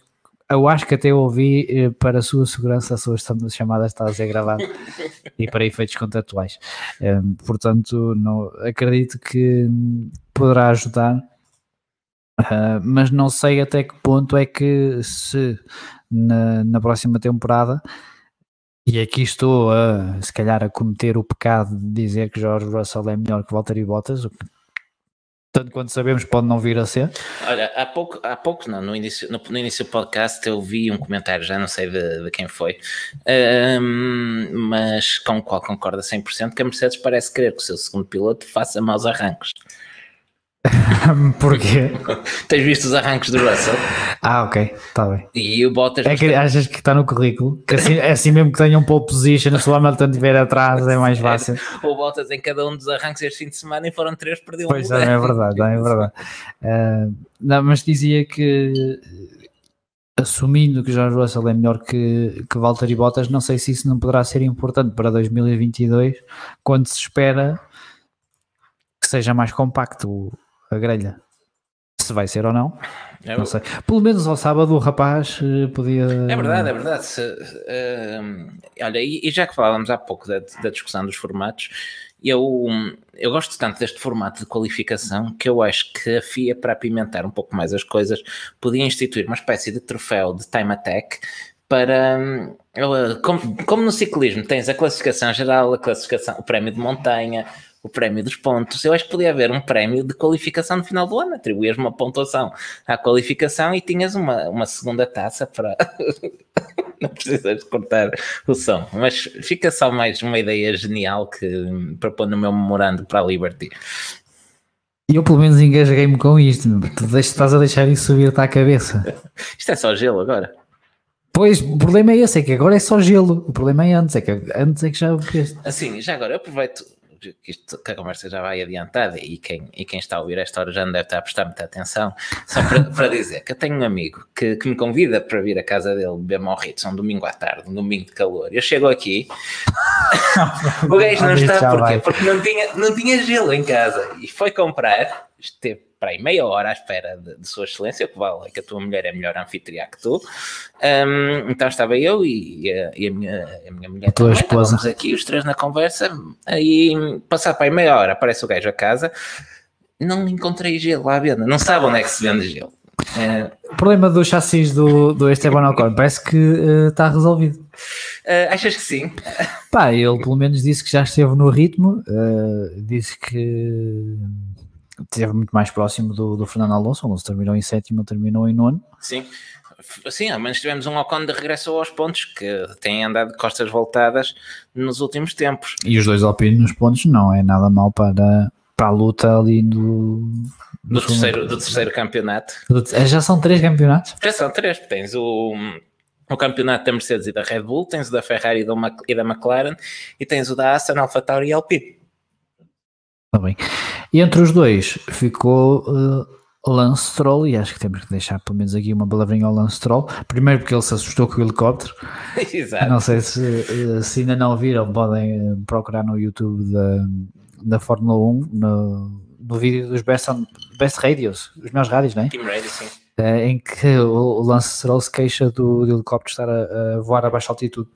eu acho que até ouvi eh, para a sua segurança a sua chamada está a ser gravada (laughs) e para efeitos contratuais. Um, portanto, não, acredito que poderá ajudar, uh, mas não sei até que ponto é que se na, na próxima temporada e aqui estou a, se calhar a cometer o pecado de dizer que Jorge Russell é melhor que Valtteri Bottas, o que tanto quanto sabemos, pode não vir a ser. Olha, há pouco, há pouco não, no início, no, no início do podcast eu vi um comentário, já não sei de, de quem foi, um, mas com o qual concorda 100% que a Mercedes parece querer que o seu segundo piloto faça maus arrancos. (laughs) Porquê? Tens visto os arranques do Russell? Ah, ok, está bem. E o Bottas. É que achas que está no currículo? Que assim, é assim mesmo que tenham pole position, se o Hamilton estiver atrás é mais fácil. O Bottas em cada um dos arranques este fim de semana e foram três, perdeu pois um. Pois (laughs) é, verdade, é verdade. Uh, não, mas dizia que assumindo que Jorge Russell é melhor que, que Valtteri Bottas, não sei se isso não poderá ser importante para 2022, quando se espera que seja mais compacto a grelha. se vai ser ou não. É não sei. Pelo menos ao sábado o rapaz uh, podia. É verdade, é verdade. Se, uh, olha, e, e, já que falávamos há pouco da, da discussão dos formatos, eu, eu gosto tanto deste formato de qualificação que eu acho que a FIA, para apimentar um pouco mais as coisas, podia instituir uma espécie de troféu de time attack para. Como, como no ciclismo tens a classificação geral, a classificação, o prémio de montanha, o prémio dos pontos. Eu acho que podia haver um prémio de qualificação no final do ano. Atribuías uma pontuação à qualificação e tinhas uma, uma segunda taça para. (laughs) Não precisas cortar o som, mas fica só mais uma ideia genial que para pôr no meu memorando para a Liberty. E eu pelo menos engasguei-me com isto, tu estás a deixar isso subir-te à cabeça. (laughs) isto é só gelo agora. Pois, o problema é esse, é que agora é só gelo. O problema é antes, é que antes é que já. Assim, já agora eu aproveito que, isto, que a conversa já vai adiantada e quem, e quem está a ouvir esta hora já não deve estar a prestar muita atenção, só para, (laughs) para dizer que eu tenho um amigo que, que me convida para vir à casa dele beber morritos um domingo à tarde, um domingo de calor. Eu chego aqui, (laughs) o gajo não está, porquê? Porque não tinha, não tinha gelo em casa e foi comprar, esteve para aí meia hora à espera de, de Sua Excelência, que vale que a tua mulher é melhor anfitriã que tu. Um, então estava eu e a, e a, minha, a minha mulher. A tua também, esposa. Estávamos aqui, os três na conversa. Aí, passar para aí meia hora, aparece o gajo a casa. Não encontrei gelo à venda, não sabe onde é que se vende gelo. É... O problema do chassis do, do Esteban Ocon parece que uh, está resolvido. Uh, achas que sim? Pá, ele pelo menos disse que já esteve no ritmo, uh, disse que esteve muito mais próximo do, do Fernando Alonso. O Alonso terminou em sétimo, terminou em nono. Sim, sim, ao menos tivemos um Ocon de regresso aos pontos que tem andado de costas voltadas nos últimos tempos. E os dois Alpine nos pontos não é nada mal para, para a luta ali do, do, do terceiro, do terceiro campeonato. É, já são três campeonatos? Já são três. Tens o, o campeonato da Mercedes e da Red Bull, tens o da Ferrari e da McLaren e tens o da Aston, AlphaTauri e Alpine. Está bem. E entre os dois ficou uh, Lance Stroll, e acho que temos que deixar pelo menos aqui uma palavrinha ao Lance Stroll. Primeiro porque ele se assustou com o helicóptero. (laughs) Exato. Não sei se, eh, se ainda não viram, podem eh, procurar no YouTube da, da Fórmula 1, no, no vídeo dos Best, Best Radios, os meus rádios, não é? Team Radio, sim. em que o, Lance Stroll se queixa do, do helicóptero estar a, a voar a baixa altitude.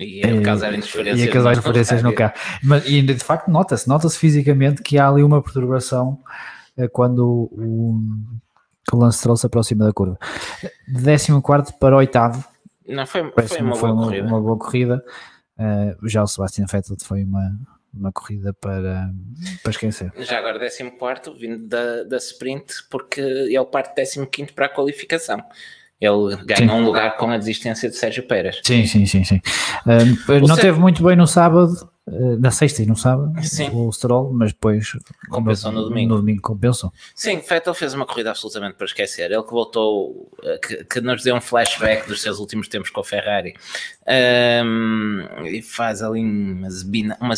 E a causar interferências, e a causar interferências no carro. Mas e ainda de facto nota-se, nota-se fisicamente que há ali uma perturbação eh, quando o, o Lance Stroll se aproxima da curva. De 14 para oitavo. Não, foi, foi, uma, foi boa uma, uma, boa corrida. Uh, já o Sebastian Vettel foi uma, uma corrida para, para esquecer. Já agora 14 vindo da, da sprint, porque ele parte 15 para a qualificação. Ele ganhou um lugar com a desistência de Sérgio Pérez. Sim, sim, sim. sim. Não teve muito bem no sábado, uh, na sexta e no sábado, sim. o Stroll, mas depois compensou no domingo. No domingo compensou. Sim, Vettel fez uma corrida absolutamente para esquecer. Ele que voltou, uh, que, que, nos deu um flashback dos seus últimos tempos com a Ferrari um, e faz ali uma, zebina, uma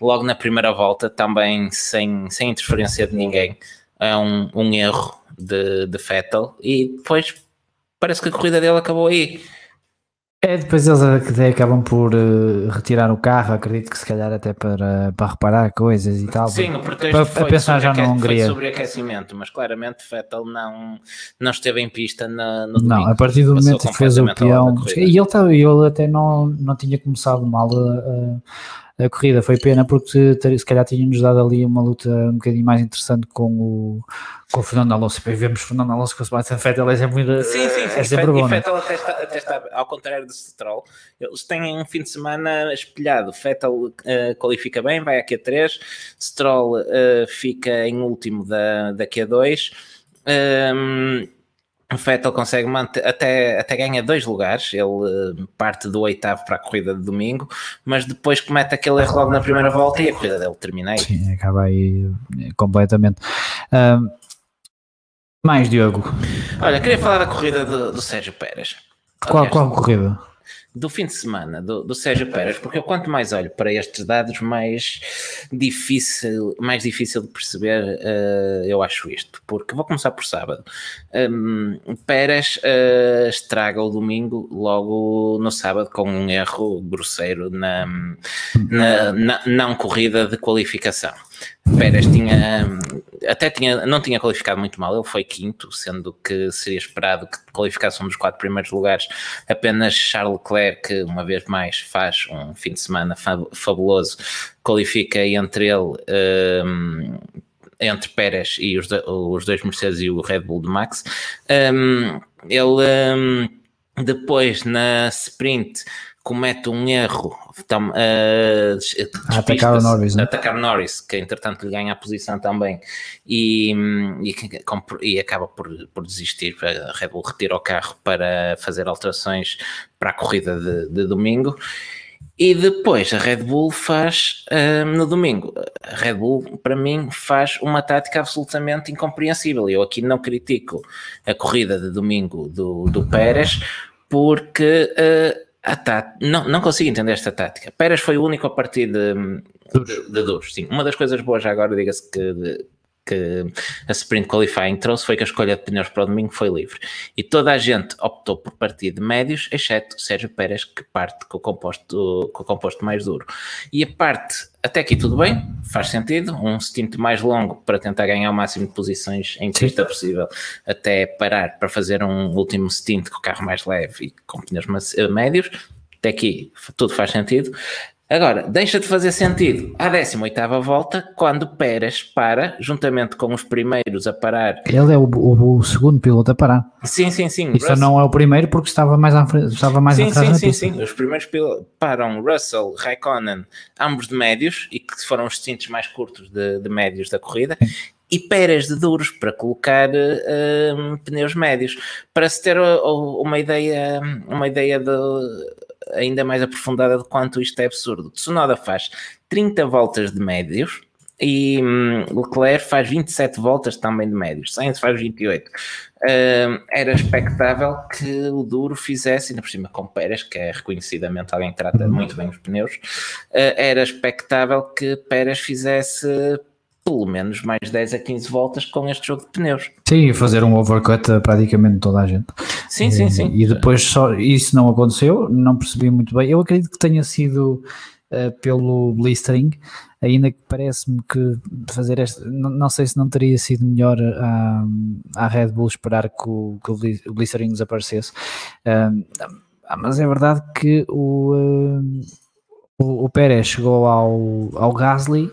logo na primeira volta, também sem, sem interferência de ninguém. É um, um erro de, de Vettel e depois parece que a corrida dele acabou aí. É, depois eles acabam por uh, retirar o carro, acredito que se calhar até para, para reparar coisas e tal. Sim, o pretexto para, foi, pensar já na Hungria. sobre aquecimento, mas claramente Vettel não, não esteve em pista na, no domingo. Não, a partir do momento que fez o peão, e ele, ele até não, não tinha começado mal a, a corrida. Foi pena porque se calhar tinha-nos dado ali uma luta um bocadinho mais interessante com o, com o Fernando Alonso. Depois vemos Fernando Alonso com o Sebastian Vettel, é sempre, sim, sim, sim. É sempre bom. E né? Vettel até está, até está, ao contrário do Stroll, eles têm um fim de semana espelhado. Vettel uh, qualifica bem, vai a Q3, Stroll uh, fica em último da, da Q2. Um, o Vettel consegue manter, até, até ganha dois lugares, ele uh, parte do oitavo para a corrida de domingo, mas depois comete aquele erro logo na primeira volta e a corrida dele termina aí. Sim, acaba aí eh, completamente. Mais, Diogo? Olha, queria falar da corrida do, do Sérgio Pérez. Qual, qual corrida? Do fim de semana do, do Sérgio Pérez, porque eu quanto mais olho para estes dados, mais difícil, mais difícil de perceber uh, eu acho isto, porque vou começar por sábado. Um, Pérez uh, estraga o domingo logo no sábado com um erro grosseiro na, na, na não corrida de qualificação. Pérez tinha até tinha, não tinha qualificado muito mal, ele foi quinto, sendo que seria esperado que qualificasse um dos quatro primeiros lugares. Apenas Charles Leclerc, que uma vez mais faz um fim de semana fabuloso, qualifica entre ele. Um, entre Pérez e os, os dois Mercedes e o Red Bull de Max. Um, ele um, depois na sprint comete um erro tam, uh, atacar o Norris, né? atacar Norris, que entretanto lhe ganha a posição também e, e, e, acaba por, por desistir. A Red Bull retira o carro para fazer alterações para a corrida de, de domingo. E depois a Red Bull faz uh, no domingo. A Red Bull, para mim, faz uma tática absolutamente incompreensível. Eu aqui não critico a corrida de domingo do, do Pérez, porque uh, a tá, não, não consigo entender esta tática. Pérez foi o único a partir de, de, de dois. Sim, uma das coisas boas já agora, diga-se que, de, que a Sprint Qualifying trouxe foi que a escolha de pneus para o domingo foi livre. E toda a gente optou por partir de médios, exceto Sérgio Pérez, que parte com o composto, com o composto mais duro. E a parte, até aqui tudo bem, faz sentido, um stint mais longo para tentar ganhar o máximo de posições em pista possível, até parar para fazer um último stint com o carro mais leve e com pneus médios. Até aqui tudo faz sentido. Agora, deixa de fazer sentido à 18 volta, quando Pérez para, juntamente com os primeiros a parar. Ele é o, o, o segundo piloto a parar. Sim, sim, sim. Isso Russell... não é o primeiro porque estava mais à frente, estava mais sim, sim, sim, sim. Os primeiros pilotos param Russell, Raikkonen, ambos de médios, e que foram os cintos mais curtos de, de médios da corrida. e Pérez de duros para colocar uh, pneus médios para se ter uh, uma ideia uma ideia de ainda mais aprofundada de quanto isto é absurdo. Tsunoda faz 30 voltas de médios e hum, Leclerc faz 27 voltas também de médios, Sainz faz 28. Uh, era expectável que o Duro fizesse, ainda por cima com Pérez, que é reconhecidamente alguém que trata muito bem os pneus, uh, era expectável que Pérez fizesse pelo menos mais 10 a 15 voltas com este jogo de pneus. Sim, fazer um overcut a praticamente toda a gente. Sim, sim, sim. E depois só isso não aconteceu, não percebi muito bem. Eu acredito que tenha sido uh, pelo blistering, ainda que parece-me que fazer esta, não, não, sei se não teria sido melhor à, à Red Bull esperar que o, que o blistering desaparecesse. Uh, mas é verdade que o, uh, o, o Pérez chegou ao, ao Gasly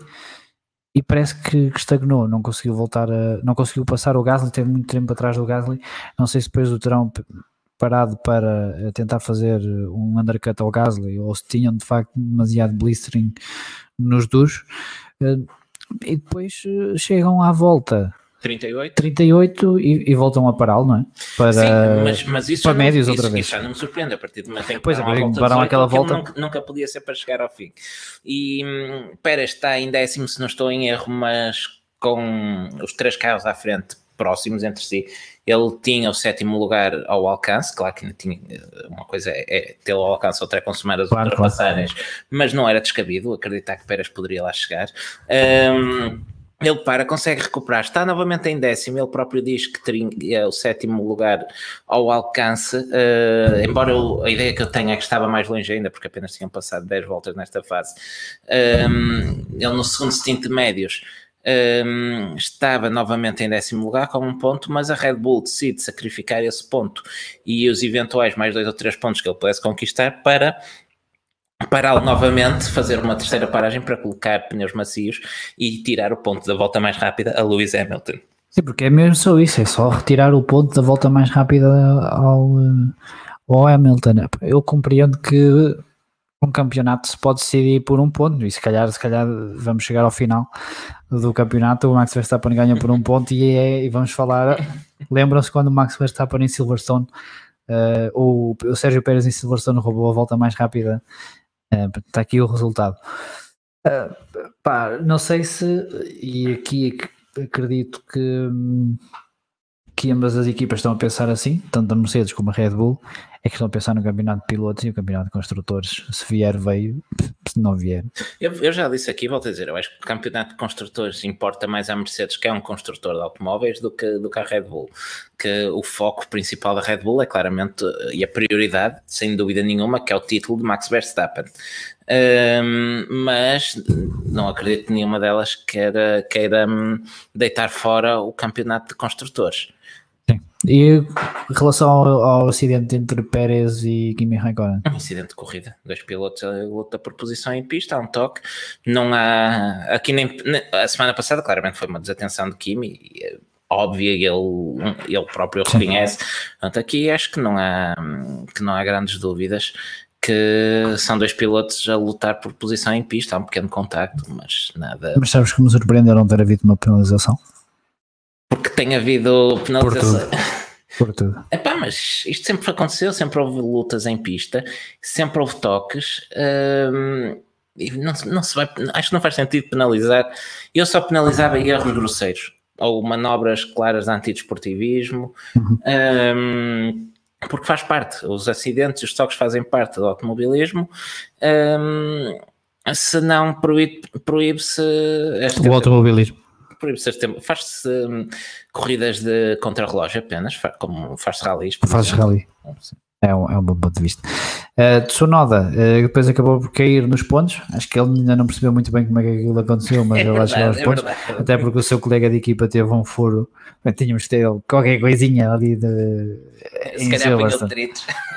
e parece que, que, estagnou, não conseguiu voltar a, não conseguiu passar o Gasly, teve muito tempo atrás do Gasly, não sei se depois o terão parado para tentar fazer um undercut ao Gasly ou se tinham de facto demasiado blistering nos duros. Eh, e depois eh, chegam à volta 38? 38 e, e voltam a pará-lo, não é? Para, Sim, mas, mas isso para médios não, outra isso, vez. Isso já não me surpreende a partir do momento em que pois é, param aquela volta. Nunca, nunca, podia ser para chegar ao fim. E hum, Pérez está em décimo, se não estou em erro, mas com os três carros à frente próximos entre si. Ele tinha o sétimo lugar ao alcance, claro que tinha uma coisa é, é tê-lo ao alcance, outra é consumar as claro, ultrapassagens, claro. mas não era descabido acreditar que Pérez poderia lá chegar. Um, ele para, consegue recuperar, está novamente em décimo, ele próprio diz que teria o sétimo lugar ao alcance, uh, embora eu, a ideia que eu tenho é que estava mais longe ainda, porque apenas tinham passado 10 voltas nesta fase. Um, ehm, ele no segundo stint de médios um, ehm, estava novamente em décimo lugar com um ponto, mas a Red Bull decide sacrificar esse ponto. E os eventuais mais dois ou três pontos que ele pudesse conquistar para pará-lo novamente, fazer uma terceira paragem para colocar pneus macios e tirar o ponto da volta mais rápida a Lewis Hamilton. Sim, porque é mesmo só isso, é só retirar o ponto da volta mais rápida ao, ao Hamilton. Eu compreendo que um campeonato se pode decidir por um ponto e se calhar, se calhar vamos chegar ao final do campeonato, o Max Verstappen ganha por um ponto e, é, e vamos falar, lembram-se quando o Max Verstappen em Silverstone uh, o, o Sérgio Pérez em Silverstone roubou a volta mais rápida Está aqui o resultado. Uh, pá, não sei se, e aqui acredito que, que ambas as equipas estão a pensar assim, tanto a Mercedes como a Red Bull, é que estão a pensar no campeonato de pilotos e o campeonato de construtores. Se vier, veio, se não vier. Eu, eu, já disse aqui, volto a dizer, eu acho que o campeonato de construtores importa mais à Mercedes, que é um construtor de automóveis, do que, do que Red Bull. Que o foco principal da Red Bull é claramente, e a prioridade, sem dúvida nenhuma, que é o título de Max Verstappen. Um, mas não acredito que nenhuma delas queira, queira hum, deitar fora o campeonato de construtores. E em relação ao, ao, acidente entre Pérez e Kimi Raikkonen? Um acidente de corrida, dois pilotos a luta por posição em pista, há um toque, não há, aqui nem, a semana passada claramente foi uma desatenção de Kimi, eh, óbvia e ele, ele próprio reconhece, portanto aqui acho que não há, que não há grandes dúvidas que são dois pilotos a lutar por posição em pista, há um pequeno contacto, mas nada. Mas sabes que me surpreendeu não ter havido uma penalização? Porque tem havido penalização. Por tudo. Epá, mas isto sempre aconteceu, sempre houve lutas em pista, sempre houve toques. Hum, e não, não se vai, acho que não faz sentido penalizar. Eu só penalizava erros grosseiros ou manobras claras de antidesportivismo, uhum. um, porque faz parte. Os acidentes e os toques fazem parte do automobilismo. Um, se não proíbe-se. Proíbe o automobilismo faz-se hum, corridas de contrarrelógio apenas, como faz-se rallies. Faz rally. É um, é um bom ponto de vista. Uh, Tsunoda uh, depois acabou por cair nos pontos. Acho que ele ainda não percebeu muito bem como é que aquilo aconteceu, mas (laughs) é ele verdade, aos é pontos. Verdade. Até porque o seu colega de equipa teve um furo. Tínhamos de ter qualquer coisinha ali de. Se calhar apanhou detritos. Uh,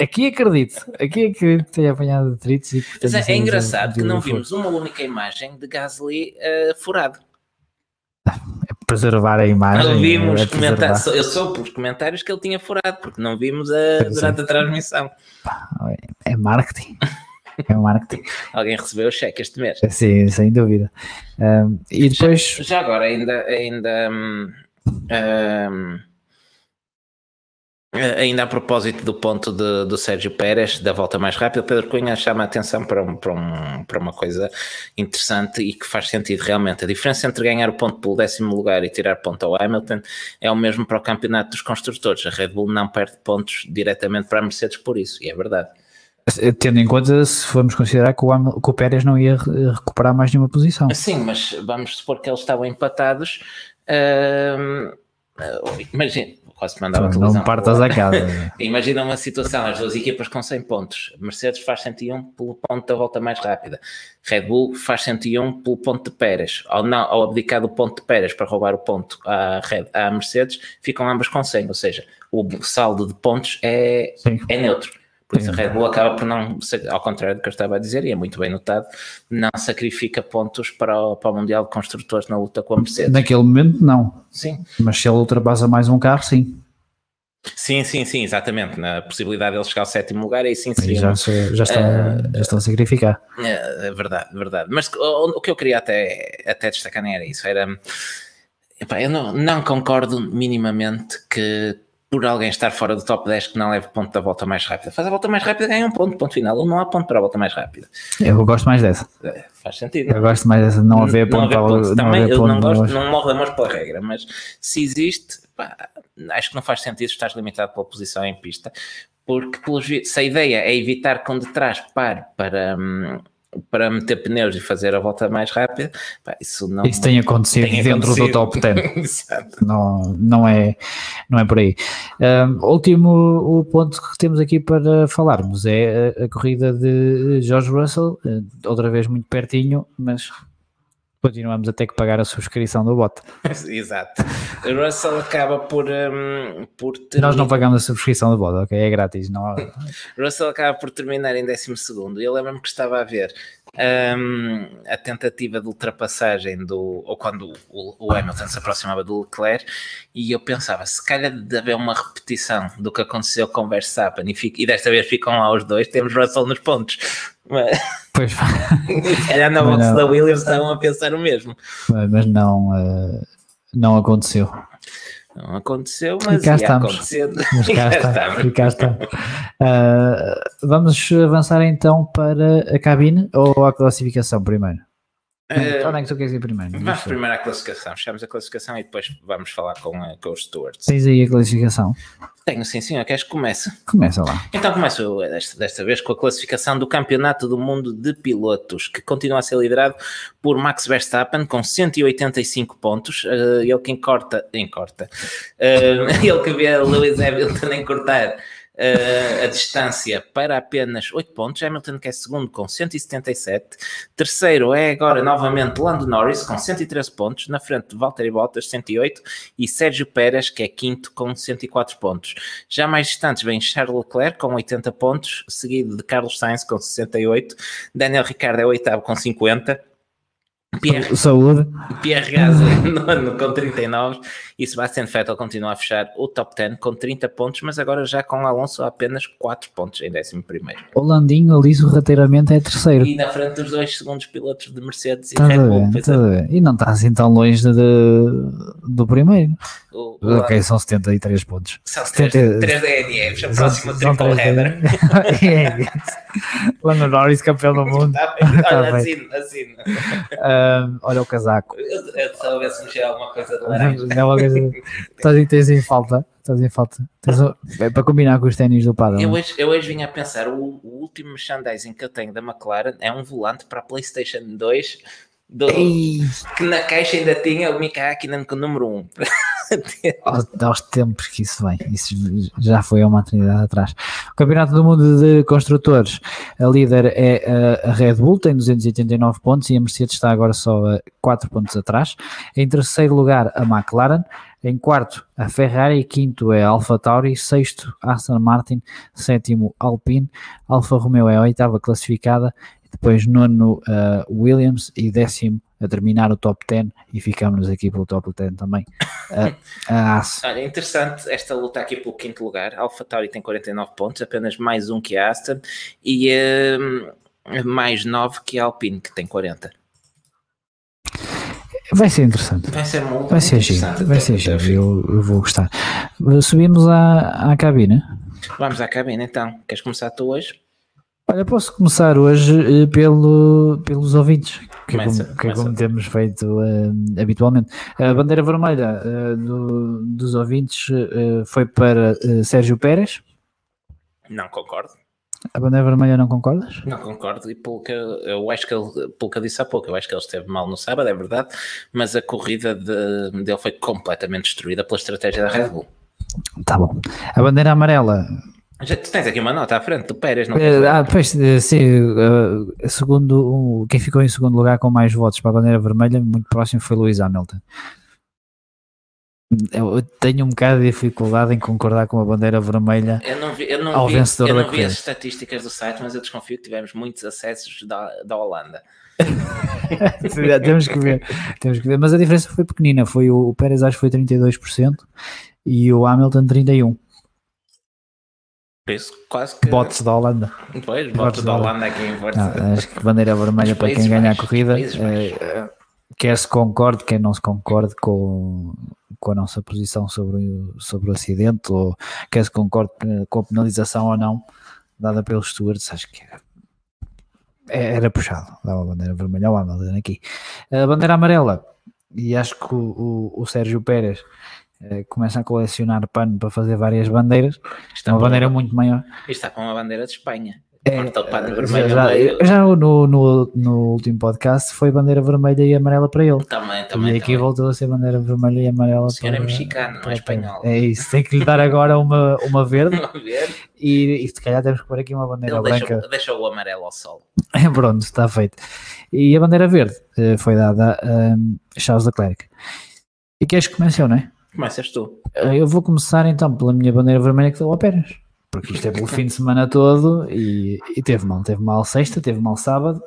aqui acredito, aqui acredito que tenha apanhado detritos. E, Mas é, é engraçado que não vimos uma única imagem de Gasly furado preservar a imagem. Não vimos é comentários, eu sou pelos comentários que ele tinha furado, porque não vimos a, durante a transmissão. É marketing. É marketing. (laughs) Alguém recebeu o cheque este mês. Sim, sem dúvida. Um, e depois. Já, já, agora, ainda. ainda um, um, eh, ainda a propósito do ponto de, do Sérgio Pérez, da volta mais rápida, Pedro Cunha chama a atenção para, um, para, um, para uma coisa interessante e que faz sentido realmente. A diferença entre ganhar o ponto pelo décimo lugar e tirar ponto ao Hamilton é o mesmo para o campeonato dos construtores. A Red Bull não perde pontos diretamente para a Mercedes por isso, e é verdade. Tendo em conta se formos considerar que o, que o Pérez não ia recuperar mais nenhuma posição. Sim, mas vamos supor que eles estavam empatados. Uh, imagina, quase mandava a televisão. Não partas a (laughs) casa. Imagina uma situação, as duas equipas com 100 pontos. Mercedes faz 101 pelo ponto da volta mais rápida. Red Bull faz 101 pelo ponto de Pérez. Ao, não, ao abdicar do ponto de Pérez para roubar o ponto à, Red, à Mercedes, ficam ambas com 100. Ou seja, o saldo de pontos é, é neutro. Por isso a Red Bull acaba por não, ao contrário do que eu estava a dizer, e é muito bem notado, não sacrifica pontos para o, para o Mundial de Construtores na luta com a Mercedes. Naquele momento não. Sim. Mas se ele ultrapassa mais um carro, sim. Sim, sim, sim, exatamente. Na possibilidade de ele chegar ao sétimo lugar, aí sim sim. Já, já, estão, uh, já estão a sacrificar. É, é verdade, verdade. Mas o, o, que eu queria até, até destacar nem era isso, era. Epá, eu não, não concordo minimamente que por alguém estar fora do top 10 que não leve ponto da volta mais rápida. Faz a volta mais rápida, ganha um ponto, ponto final. Ou não há ponto para a volta mais rápida. Eu gosto mais dessa. É, faz sentido. Eu gosto mais dessa, não haver ponto. Não haver ponto. Também, eu não gosto, não morro de amor pela regra, mas se existe, pá, acho que não faz sentido estar limitado pela posição em pista, porque pelos, se a ideia é evitar que um de trás pare para... Hum, para meter pneus e fazer a volta mais rápida, pá, isso não isso tem acontecido (laughs) tem dentro acontecido. do top (laughs) 10 não, não, é, não é por aí. Um, último o ponto que temos aqui para falarmos é a, a corrida de George Russell eh, outra vez muito pertinho mas continuamos a ter que pagar a subscrição do bot. (laughs) Exato. O Russell acaba por, um, por ter... Nós não pagamos a subscrição do bot, ok? É grátis. Não... (laughs) Russell acaba por terminar em 12 segundo. Eu lembro-me que estava a ver um, a tentativa de ultrapassagem do... ou quando o, o, Hamilton se aproximava do Leclerc e eu pensava, se calhar de haver uma repetição do que aconteceu com Verstappen e, fico, e desta vez ficam lá os dois, temos Russell nos pontos. Mas... Pois (laughs) calhar na box da Williams estavam a pensar o mesmo. Mas não, uh, não aconteceu. Não aconteceu, mas e cá estamos. Mas cá, está, (laughs) e cá está. Uh, vamos avançar então para a cabine ou a classificação primeiro? Uh, Onde é que tu queres ir primeiro? Vamos primeiro à classificação. Fechamos a classificação e depois vamos falar com, uh, com os stewards. Tens aí a classificação? Tenho, sim, senhor. Queres que comece? Começa lá. Então começo desta, desta vez com a classificação do Campeonato do Mundo de Pilotos, que continua a ser liderado por Max Verstappen com 185 pontos. Uh, ele que encorta, encorta. Uh, (laughs) ele que vê Lewis Hamilton encurtar uh, a distância para apenas 8 pontos. Hamilton que é segundo com 177. Terceiro é agora novamente Lando Norris com 113 pontos. Na frente Valtteri Bottas 108 e Sérgio Pérez que é quinto com 104 pontos. Já mais distantes vem Charles Leclerc com 80 pontos, seguido de Carlos Sainz com 68. Daniel Ricciardo é oitavo com 50. Pierre, (laughs) Saúde. Pierre Gasly (laughs) nono com 39 e Sebastian Vettel continua a fechar o top 10 com 30 pontos, mas agora já com Alonso apenas 4 pontos em 11 primeiro. O Landinho ali sorrateiramente é terceiro. E na frente dos dois segundos pilotos de Mercedes e Red Bull. É. E não está assim tão longe de, do primeiro. O, o ok, são 73 pontos. São 70, 3 DNFs, a próxima triple header. (laughs) Lando Norris, campeão do mundo. olha, assino, assino. Uh, olha o casaco. Eu, eu se mexer alguma coisa de laranja. Estás, tens em falta. Estás em falta. Tens, é para combinar com os ténis do padrão. Eu hoje, eu hoje vim a pensar, o, o último merchandising que eu tenho da McLaren é um volante para a PlayStation 2 do, que na caixa ainda tinha o Mika Hakkinen com o número 1. Aos, tempos que isso vem, isso já foi há uma eternidade atrás. O Campeonato do Mundo de Construtores, a líder é a Red Bull, tem 289 pontos e a Mercedes está agora só a 4 pontos atrás. Em terceiro lugar, a McLaren. Em quarto, a Ferrari. Quinto é a Alfa Tauri. Sexto, Aston Martin. Sétimo, Alpine. Alfa Romeo é a oitava classificada depois nono uh, Williams e décimo a terminar o top 10 e ficamos aqui pelo top 10 também. Uh, a (laughs) Olha, interessante esta luta aqui pelo quinto lugar. A AlphaTauri tem 49 pontos, apenas mais um que a Aston e uh, mais 9 que a Alpine, que tem 40. Vai ser interessante. Vai ser muito vai ser giro. Vai ser giro. Eu, eu, vou gostar. Subimos à, à cabine. Vamos à cabine então. Queres começar tu hoje? Olha, posso começar hoje uh, pelo, pelos ouvintes, que, começa, é como, que é como temos feito uh, habitualmente. A bandeira vermelha uh, do, dos ouvintes foi para Sérgio Pérez. Não concordo. A bandeira vermelha não concordas? Não concordo, e pelo que eu acho que ele, pelo que eu disse há pouco, eu acho que ele esteve mal no sábado, é verdade, mas a corrida de, dele foi completamente destruída pela estratégia da Red Bull. Tá bom. A bandeira amarela já tu tens aqui uma nota à frente, do Pérez, não é, Ah, pois, eh, sim, uh, segundo, quem ficou em segundo lugar com mais votos para a bandeira vermelha, muito próximo foi Luís Hamilton. Eu tenho um bocado de dificuldade em concordar com a bandeira vermelha eu não vi, eu não ao vi, vencedor eu não vi as estatísticas do site, mas eu desconfio que tivemos muitos acessos da, da Holanda. (laughs) temos, que ver, temos que ver, mas a diferença foi pequenina. Foi o, o Pérez acho que foi 32% e o Hamilton 31% isso quase que. Bots da Holanda. Pois, bots, da Holanda aqui em força. acho que bandeira vermelha para quem ganha a corrida. É, quer se concorde, quer não se concorde com, com a nossa posição sobre, sobre o acidente, ou quer se concorde com a penalização ou não, dada pelos stewards, acho que era, era puxado. Dava a bandeira vermelha ao Hamilton aqui. A bandeira amarela, e acho que o, o, o Sérgio Pérez começa a colecionar pano para fazer várias bandeiras. Está uma bandeira muito maior. Está com uma bandeira de Espanha. É, já, já no, no, no, último podcast foi bandeira vermelha e amarela para ele. Também, também. E aqui também. voltou a ser bandeira vermelha e amarela o senhor para, é mexicano, não é espanhol. É isso, tem que lhe dar agora uma, uma verde. (laughs) uma verde. E, e se calhar temos que pôr aqui uma bandeira ele branca. Deixa, deixa o amarelo ao sol. (laughs) É pronto, está feito. E a bandeira verde eh, foi dada a um, Charles Leclerc. E queres que mencione, não é? Começas tu. Eu vou começar então pela minha bandeira vermelha que deu ao Pérez. Porque isto é pelo fim de semana todo e, e teve mal. Teve mal sexta, teve mal sábado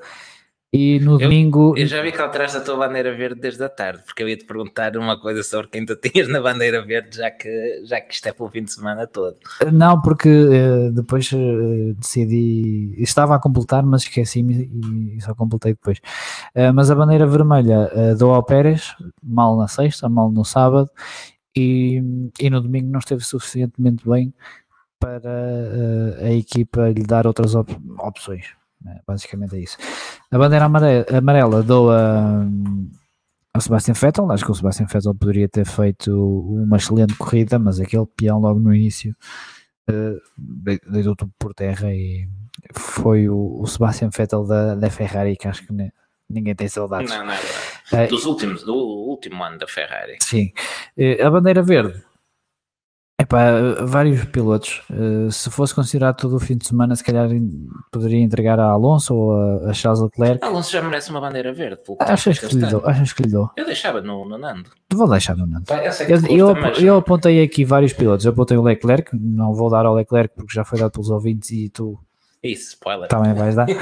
e no eu, domingo. Eu já vi que atrás da tua bandeira verde desde a tarde, porque eu ia te perguntar uma coisa sobre quem tu (laughs) tinhas na bandeira verde, já que, já que isto é pelo fim de semana todo. Não, porque uh, depois uh, decidi. Estava a completar, mas esqueci-me e, só completei depois. Uh, mas a bandeira vermelha dou ao Pérez, mal na sexta, mal no sábado, e, e no domingo não esteve suficientemente bem para a equipa lhe dar outras op opções né? basicamente é isso. A bandeira amarela, amarela dou a, a Sebastian Vettel, acho que o Sebastian Vettel poderia ter feito uma excelente corrida, mas aquele peão logo no início uh, deitou tudo por terra e foi o, o Sebastian Vettel da, da Ferrari que acho que ninguém tem saudades. Não, não é Dos últimos, do último ano da Ferrari. Sim. A bandeira verde Epá, vários pilotos. Uh, se fosse considerado todo o fim de semana, se calhar poderia entregar a Alonso ou a, Charles Leclerc. Alonso já merece uma bandeira verde. Achas que, lhe dou? Achas que lhe dou? Eu deixava no, no Nando. Vou deixar no Nando. eu, eu, eu, apontei aqui vários pilotos. Eu apontei o Leclerc, não vou dar ao Leclerc porque já foi dado pelos ouvintes e tu isso, spoiler. Também vais dar. uh,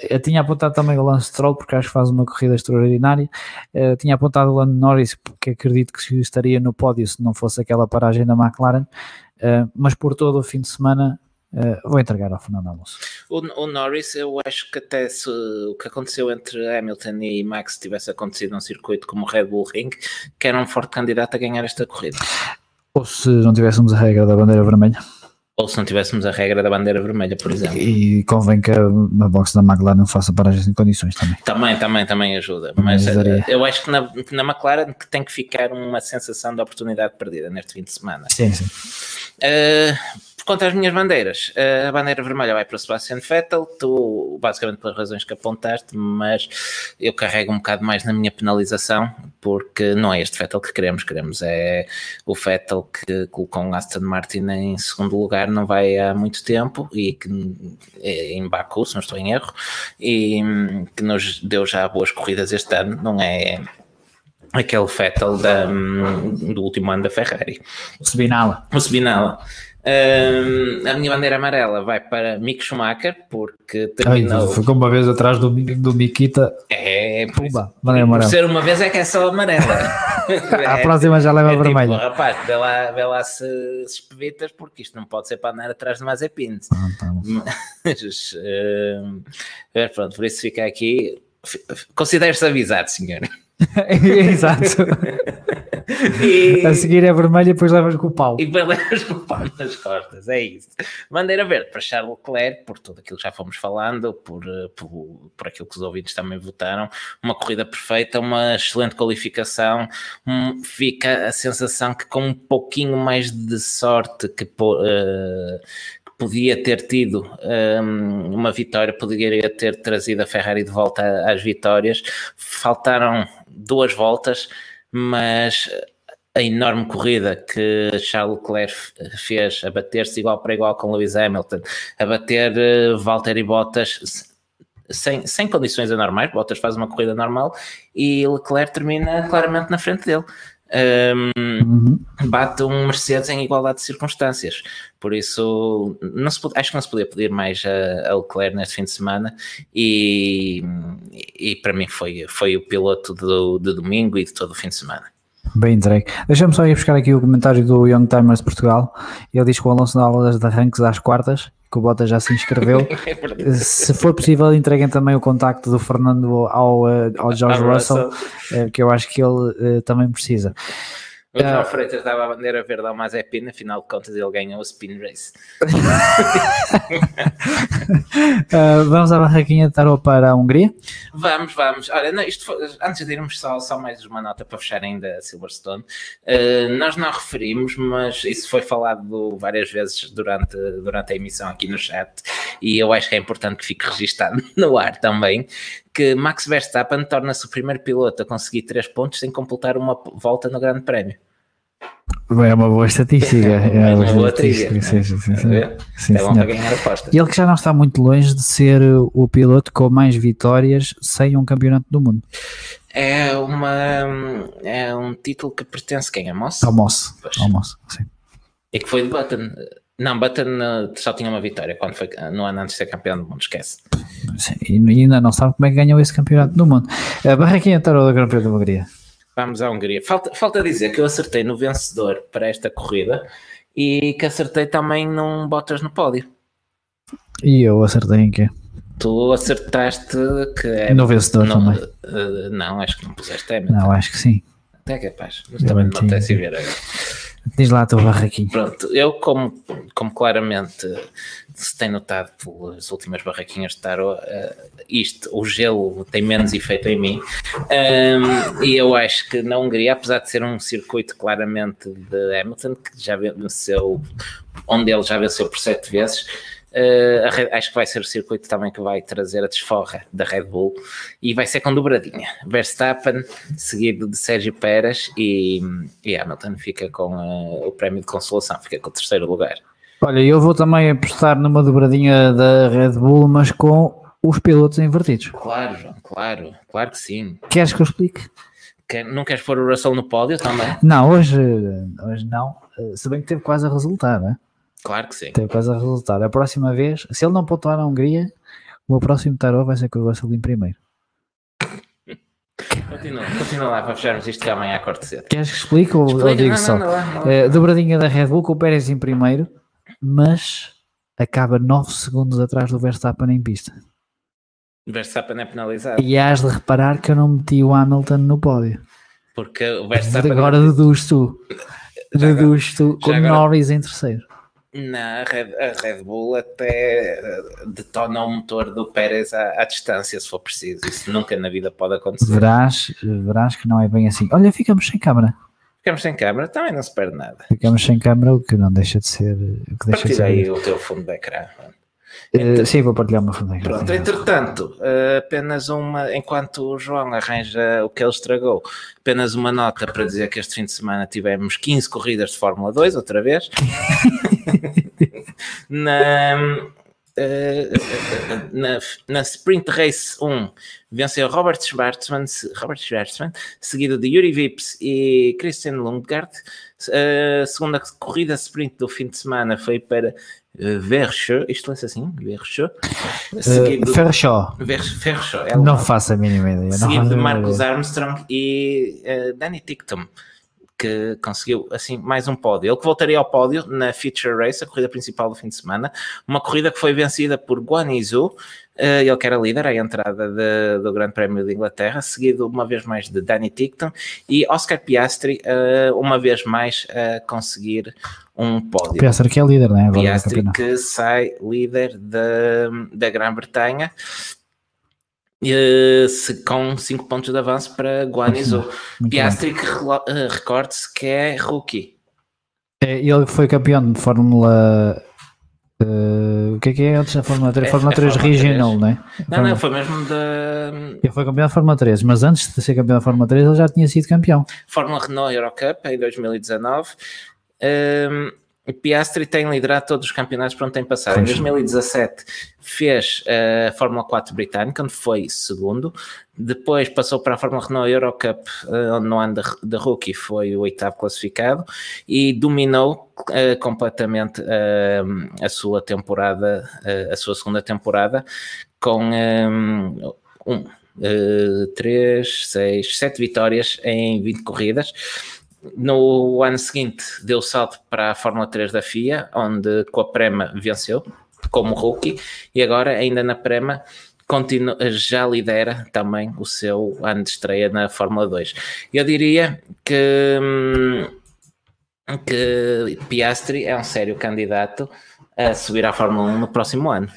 (laughs) eu tinha apontado também o Lance Stroll, porque acho que faz uma corrida extraordinária. Uh, tinha apontado o Lando Norris, porque acredito que estaria no pódio se não fosse aquela paragem da McLaren. Uh, mas por todo o fim de semana vou entregar ao Fernando Alonso. O, o, Norris, eu acho que até se o que aconteceu entre Hamilton e Max tivesse acontecido num circuito como o Red Bull Ring, que era um forte candidato a ganhar esta corrida. Ou se não tivéssemos a regra da bandeira vermelha. Ou se não tivéssemos a regra da bandeira vermelha, por exemplo. E convém que a, box da McLaren faça paragens em condições também. Também, também, também ajuda. Também Mas ajudaria. eu acho que na, na McLaren tem que ficar uma sensação de oportunidade perdida neste fim de semana. Sim, sim. Uh, Quanto às minhas bandeiras, a bandeira vermelha vai para o Sebastian Vettel, tu, basicamente pelas razões que apontaste, mas eu carrego um bocado mais na minha penalização, porque não é este Vettel que queremos, queremos é o Vettel que colocou um Aston Martin em segundo lugar, não vai há muito tempo, e que é em Baku, se não estou em erro, e que nos deu já boas corridas este ano, não é aquele Vettel da, do último ano da Ferrari. O Subinala. O Subinala. Um, a minha bandeira amarela vai para Mick Schumacher, porque terminou. Ai, ficou uma vez atrás do, do Mikita. É, por, Pumba, por ser uma vez é que é só amarela. (laughs) a próxima já leva é, tipo, vermelha. Tipo, rapaz, vê lá, vê lá se, se espevitas, porque isto não pode ser para andar atrás de Mazepin. Ah, tá Mas, uh, pronto, por isso fica aqui. Considere-se avisado, senhor. (laughs) Exato. (laughs) E... A seguir é vermelho e depois levas com o pau. E depois levas com o pau nas costas, é isso. Bandeira verde para Charles Leclerc, por tudo aquilo que já fomos falando, por, eh, por, por aquilo que os ouvintes também votaram. Uma corrida perfeita, uma excelente qualificação. Um, fica a sensação que com um pouquinho mais de sorte que, uh, podia ter tido um, uma vitória, poderia ter trazido a Ferrari de volta às vitórias. Faltaram duas voltas, mas a enorme corrida que Charles Leclerc fez a bater-se igual para igual com Lewis Hamilton, a bater uh, Valtteri Bottas sem, sem condições anormais, Bottas faz uma corrida normal e Leclerc termina claramente na frente dele. Um, bate um Mercedes em igualdade de circunstâncias. Por isso, não se, acho que não se podia pedir mais a, a Leclerc neste fim de semana. E, e para mim foi, foi o piloto do, de domingo e de todo o fim de semana. Bem entregue. Deixa-me só ir buscar aqui o comentário do Young Timers de Portugal. Ele diz que o Alonso dá aulas de arranques às quartas, que o Bota já se inscreveu. (laughs) é se for possível, entreguem também o contacto do Fernando ao, eh, ao (laughs) George Russell, Russell, eh, que eu acho que ele uh, também precisa. O João uh, Freitas dava a bandeira verde ao Mazepin, afinal de contas ele ganhou o Spin Race. uh, (laughs) vamos à barraquinha de tarot para a Hungria? Vamos, vamos. Olha, não, isto foi, antes de irmos só, só mais uma nota para fechar ainda a Silverstone. Uh, nós não referimos, mas isso foi falado várias vezes durante, durante a emissão aqui no chat e eu acho que é importante que fique registado (laughs) no ar também que Max Verstappen torna-se o primeiro piloto a conseguir três pontos sem completar uma volta no Grande Prémio. É uma boa estatística. (laughs) É, é uma boa estatística. Sim, sim, sim, sim. é bom para ganhar apostas. E ele que já não está muito longe de ser o piloto com mais vitórias sem um campeonato do mundo. É, uma, é um título que pertence a quem? A Moss? Ao Moss. Ao Moss, sim. E que foi de Button. Não, Button uh, só tinha uma vitória quando foi, no ano antes de ser campeão do mundo, esquece. Sim, e ainda não sabe como é que ganhou esse campeonato do mundo. A Barraquinha entrou do Grande Prêmio da Hungria. Vamos à Hungria. Falta, falta dizer que eu acertei no vencedor para esta corrida e que acertei também num Bottas no pódio. E eu acertei em quê? Tu acertaste que é. No vencedor não, também. Uh, não, acho que não puseste Hamilton. Não, acho que sim. Até capaz, mas também não apetece ver agora. Diz lá a tua barraquinha. Pronto, eu como, como claramente se tem notado pelas últimas barraquinhas de tarot, uh, isto, o gelo tem menos efeito em mim. Um, e eu acho que na Hungria, apesar de ser um circuito claramente de Hamilton, que já venceu, onde ele já venceu por sete vezes, Uh, acho que vai ser o circuito também que vai trazer a desforra da Red Bull e vai ser com dobradinha. Verstappen, seguido de Sérgio Pérez e, e Hamilton fica com uh, o prémio de consolação, fica com o terceiro lugar. Olha, eu vou também apostar numa dobradinha da Red Bull, mas com os pilotos invertidos. Claro, João, claro, claro que sim. Queres que eu explique? Quer, não queres pôr o Russell no pódio também? Não, hoje, hoje não. Eh, se bem que teve quase a resultar, né? Claro que sim. Teve quase a resultar. A próxima vez, se ele não pontuar na Hungria, o meu próximo tarô vai ser com o Russell em primeiro. (laughs) Continua, continua lá para fecharmos isto que amanhã acordo cedo. Queres que explique ou, ou digo não, só? Não, não, é, dobradinha da Red Bull com o Pérez em primeiro, mas acaba 9 segundos atrás do Verstappen em pista. Verstappen é penalizado. E has de reparar que eu não meti o Hamilton no pódio. Porque o Verstappen. Agora deduz tu. Deduz tu com. Norris em terceiro. Na a Red, a Red Bull até eh, detona o motor do Pérez à, à, distância, se for preciso. Isso nunca na vida pode acontecer. Verás, verás que não é bem assim. Olha, ficamos sem câmara. Ficamos sem câmara, também não se perde nada. Ficamos sem câmara, o que não deixa de ser. O que deixa de ser... aí o teu fundo de ecrã. Então, sim, vou partilhar uma ecrã. Pronto, entretanto, uh, apenas uma, enquanto o João arranja o que ele estragou, apenas uma nota para dizer que este fim de semana tivemos 15 corridas de Fórmula 2, outra vez. (laughs) Na, Uh, na, na, Sprint Race 1 venceu Robert Schwarzman, Robert seguido de Yuri Vips e Christian Lundgaard. A segunda corrida sprint do fim de semana foi para uh, Verscho, isto lê-se assim. Seguido, uh. Verscho é não faço a mínima ideia. Seguido de Marcus Armstrong e uh, Danny Ticktum que conseguiu assim mais um pódio. Ele que voltaria ao pódio na Feature Race, a corrida principal do fim de semana, uma corrida que foi vencida por Guanizu, Uh, ele que era líder à entrada de, do Grande Prémio de Inglaterra, seguido uma vez mais de Danny Tickton e Oscar Piastri, uh, uma vez mais a conseguir um pódio. Piastri que é líder, não é? Piastri que sai líder da, da Grã-Bretanha Uh, com 5 pontos de avanço para Guanizu. Piastri, que uh, recorde-se que é rookie. É, ele foi campeão de Fórmula. Uh, o que é que é antes da Fórmula 3? É, Fórmula 3 é Regional, 3. não é? Não, não, foi mesmo da. Ele foi campeão da Fórmula 3, mas antes de ser campeão da Fórmula 3, ele já tinha sido campeão. Fórmula Renault Eurocup em 2019. Um, o Piastri tem liderado todos os campeonatos por onde tem passado. Em 2017 fez a Fórmula 4 britânica, onde foi segundo. Depois passou para a Fórmula Renault Eurocup, eh, onde no ano de rookie foi o oitavo classificado. E dominou uh, completamente a sua temporada, a sua segunda temporada, com um, um três, seis, sete vitórias em 20 corridas no ano seguinte deu salto para a Fórmula 3 da FIA, onde com a Prema venceu como rookie e agora ainda na Prema continua, já lidera também o seu ano de estreia na Fórmula 2. Eu diria que, hum, que Piastri é um sério candidato a subir à Fórmula 1 no próximo ano.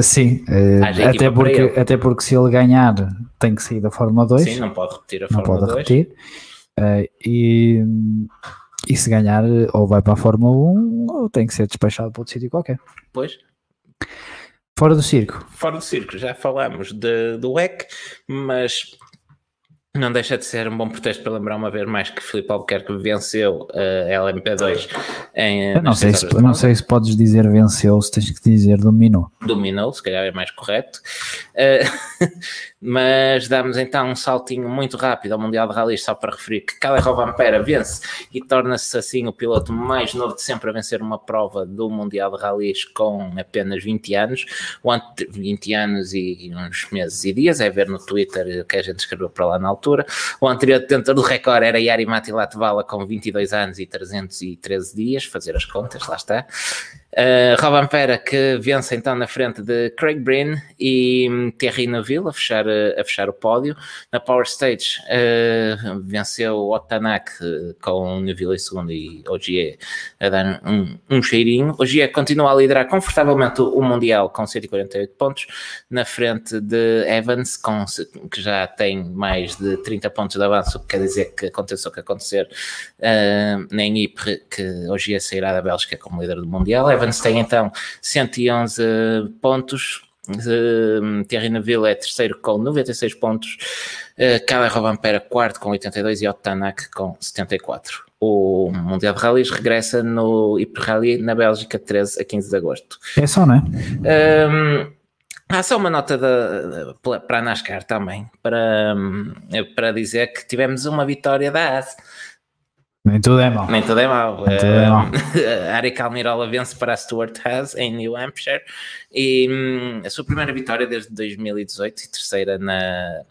Sim, eh, até porque, até porque se ele ganhar tem que sair da Fórmula 2. Sim, não pode repetir a Fórmula não pode 2. Repetir. Uh, e, e se ganhar, ou vai para a Fórmula 1 ou tem que ser despachado para outro sítio qualquer. Pois. Fora do circo. Fora do circo, já falamos de, do EC, mas não deixa de ser um bom pretexto para lembrar uma vez mais que Filipe Albuquerque venceu a LMP2 em. Eu não, sei se, não sei se podes dizer venceu, se tens que dizer dominou. Dominou, se calhar é mais correto. Uh, (laughs) mas damos então um saltinho muito rápido ao Mundial de Rallys, só para referir que Caleb Vampera vence e torna-se assim o piloto mais novo de sempre a vencer uma prova do Mundial de Rallys com apenas 20 anos, 20 anos e uns meses e dias, é ver no Twitter que a gente escreveu para lá na altura. O anterior detentor do recorde era Yari Matilatvala com 22 anos e 313 dias, fazer as contas, lá está. Uh, Robin Pera que vence então na frente de Craig Breen e Thierry Neuville a fechar a fechar o pódio. Na Power Stage uh, venceu Otanak com o Neville em segundo e Ogier a dar um, um cheirinho. Ogier continua a liderar confortavelmente o Mundial com 148 pontos, na frente de Evans, com, que já tem mais de 30 pontos de avanço, que quer dizer que aconteça o que acontecer uh, nem Ypres, que Ogier sairá da Bélgica como líder do Mundial. Evans tem então 111 pontos. Uh, Thierry Neville é terceiro com 96 pontos, uh, Kader Robampera quarto com 82 e Otto Tanak com 74. O Mundial de Rallys regressa no Ypres Rally na Bélgica 13 a 15 de agosto. É só, não é? Um, Há só uma nota para a NASCAR também, para, para dizer que tivemos uma vitória da AS. Nem tudo é mau. Nem tudo é mau. Nem tudo é mau. (laughs) Uh, Ari Almirola vence para a Stuart Haas em New Hampshire e hum, a sua primeira vitória desde 2018 e terceira na,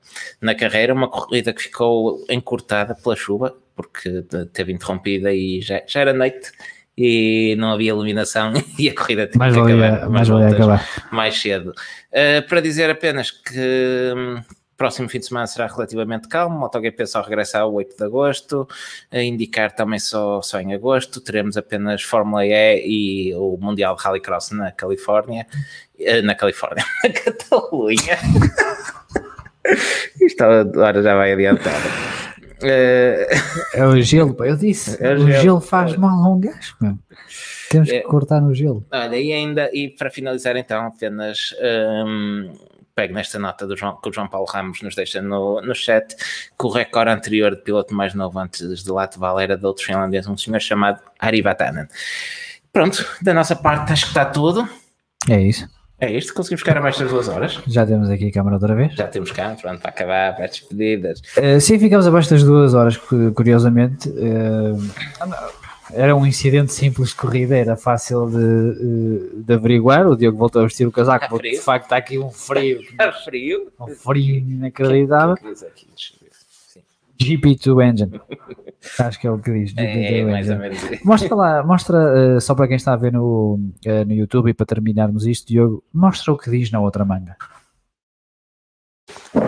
na carreira, uma corrida que ficou encurtada pela chuva porque teve interrompida e já, já era noite e não havia iluminação (laughs) e a corrida tinha mais que valia, acabar mais, valia acabar. mais cedo. Uh, para dizer apenas que hum, próximo fim de semana será relativamente calmo. MotoGP só regressa ao 8 de agosto. A indicar também só, só em agosto. Teremos apenas Fórmula E e o Mundial de Rallycross na Califórnia. Eh, na Califórnia, (laughs) na Catalunha. (laughs) Isto agora já vai adiantar. É o gelo, eu disse. É o, gelo. o gelo faz mal a um gajo, Temos que é, cortar no gelo. Olha, e ainda, e para finalizar então, apenas um, pego nesta nota do João, que o João Paulo Ramos nos deixa no, no chat, que o recorde anterior de piloto mais novo antes de Latval era de outro finlandês, um senhor chamado Ari Vatanen. Pronto, da nossa parte acho que está tudo. É isso. É isto, conseguimos ficar a mais de duas horas. Já temos aqui a câmara outra vez. Já temos cá, pronto, para acabar, para as despedidas. Uh, sim, ficamos abaixo das duas horas, curiosamente. Uh, era um incidente simples de corrida, era fácil de, eh, de averiguar. O Diogo voltou a vestir o casaco, Está porque de facto está aqui um frio. Está frio? Um frio inacreditável. GP2 Engine. (laughs) Acho que é o que diz. É, mais ou menos. Mostra lá, mostra, uh, só para quem está a ver no, uh, no YouTube e para terminarmos isto, Diogo, mostra o que diz na outra manga.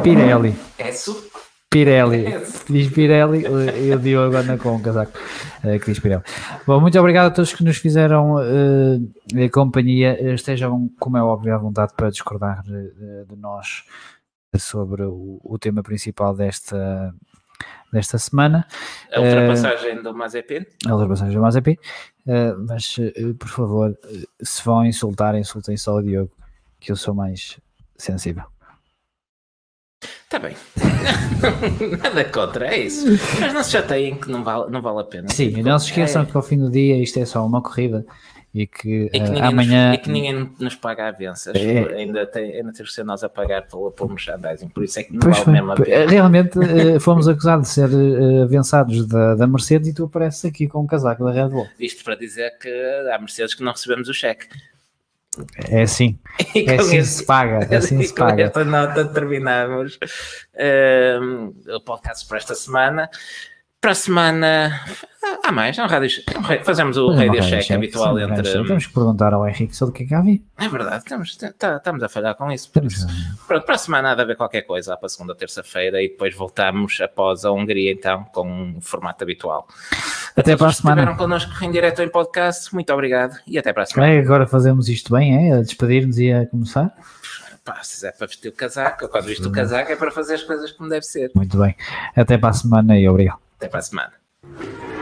Pirelli. É isso? Pirelli. Diz Pirelli e o Diogo anda com um casaco uh, que diz Pirelli. Bom, muito obrigado a todos que nos fizeram uh, companhia. Estejam, como é óbvio, à vontade para discordar de, de nós sobre o, o, tema principal desta, desta semana. A ultrapassagem uh, do Mazepin. A ultrapassagem do Mazepin. Uh, mas, por favor, se vão insultar, insultem só o Diogo, que eu sou mais sensível. Está bem. (laughs) Nada contra, é isso. Mas não se chateiem que não vale, não vale a pena. Sim, e não se esqueçam é... que ao fim do dia isto é só uma corrida e que, e que uh, amanhã. Nos, e que ninguém nos paga avanças. É... Ainda, tem, ainda temos que ser nós a pagar pelo, pelo merchandising, por isso é que não pois vale mesmo a pena. Realmente uh, (laughs) fomos acusados de ser uh, avançados da, da Mercedes e tu apareces aqui com um casaco da Red Bull. Isto para dizer que há Mercedes que não recebemos o cheque. É assim. (laughs) É assim se paga. É assim se (laughs) paga. Esta nota terminamos uh, o podcast para esta semana. Para a semana há mais, é um rádio, fazemos o radio check, habitual sim, entre. Check. Temos que perguntar ao Henrique sobre o que é que há vi. É verdade, estamos, tá, estamos a falhar com isso. isso. Pronto, para a semana há de haver qualquer coisa, para a segunda, terça-feira, e depois voltamos após a Hungria, então, com o formato habitual. Até para a semana. Estiveram connosco em direto em podcast, muito obrigado e até para a semana. É, agora fazemos isto bem, é? A despedir-nos e a começar? Pá, se é para vestir o casaco, quando visto o casaco é para fazer as coisas como deve ser. Muito bem. Até para a semana e obrigado. Até para a semana.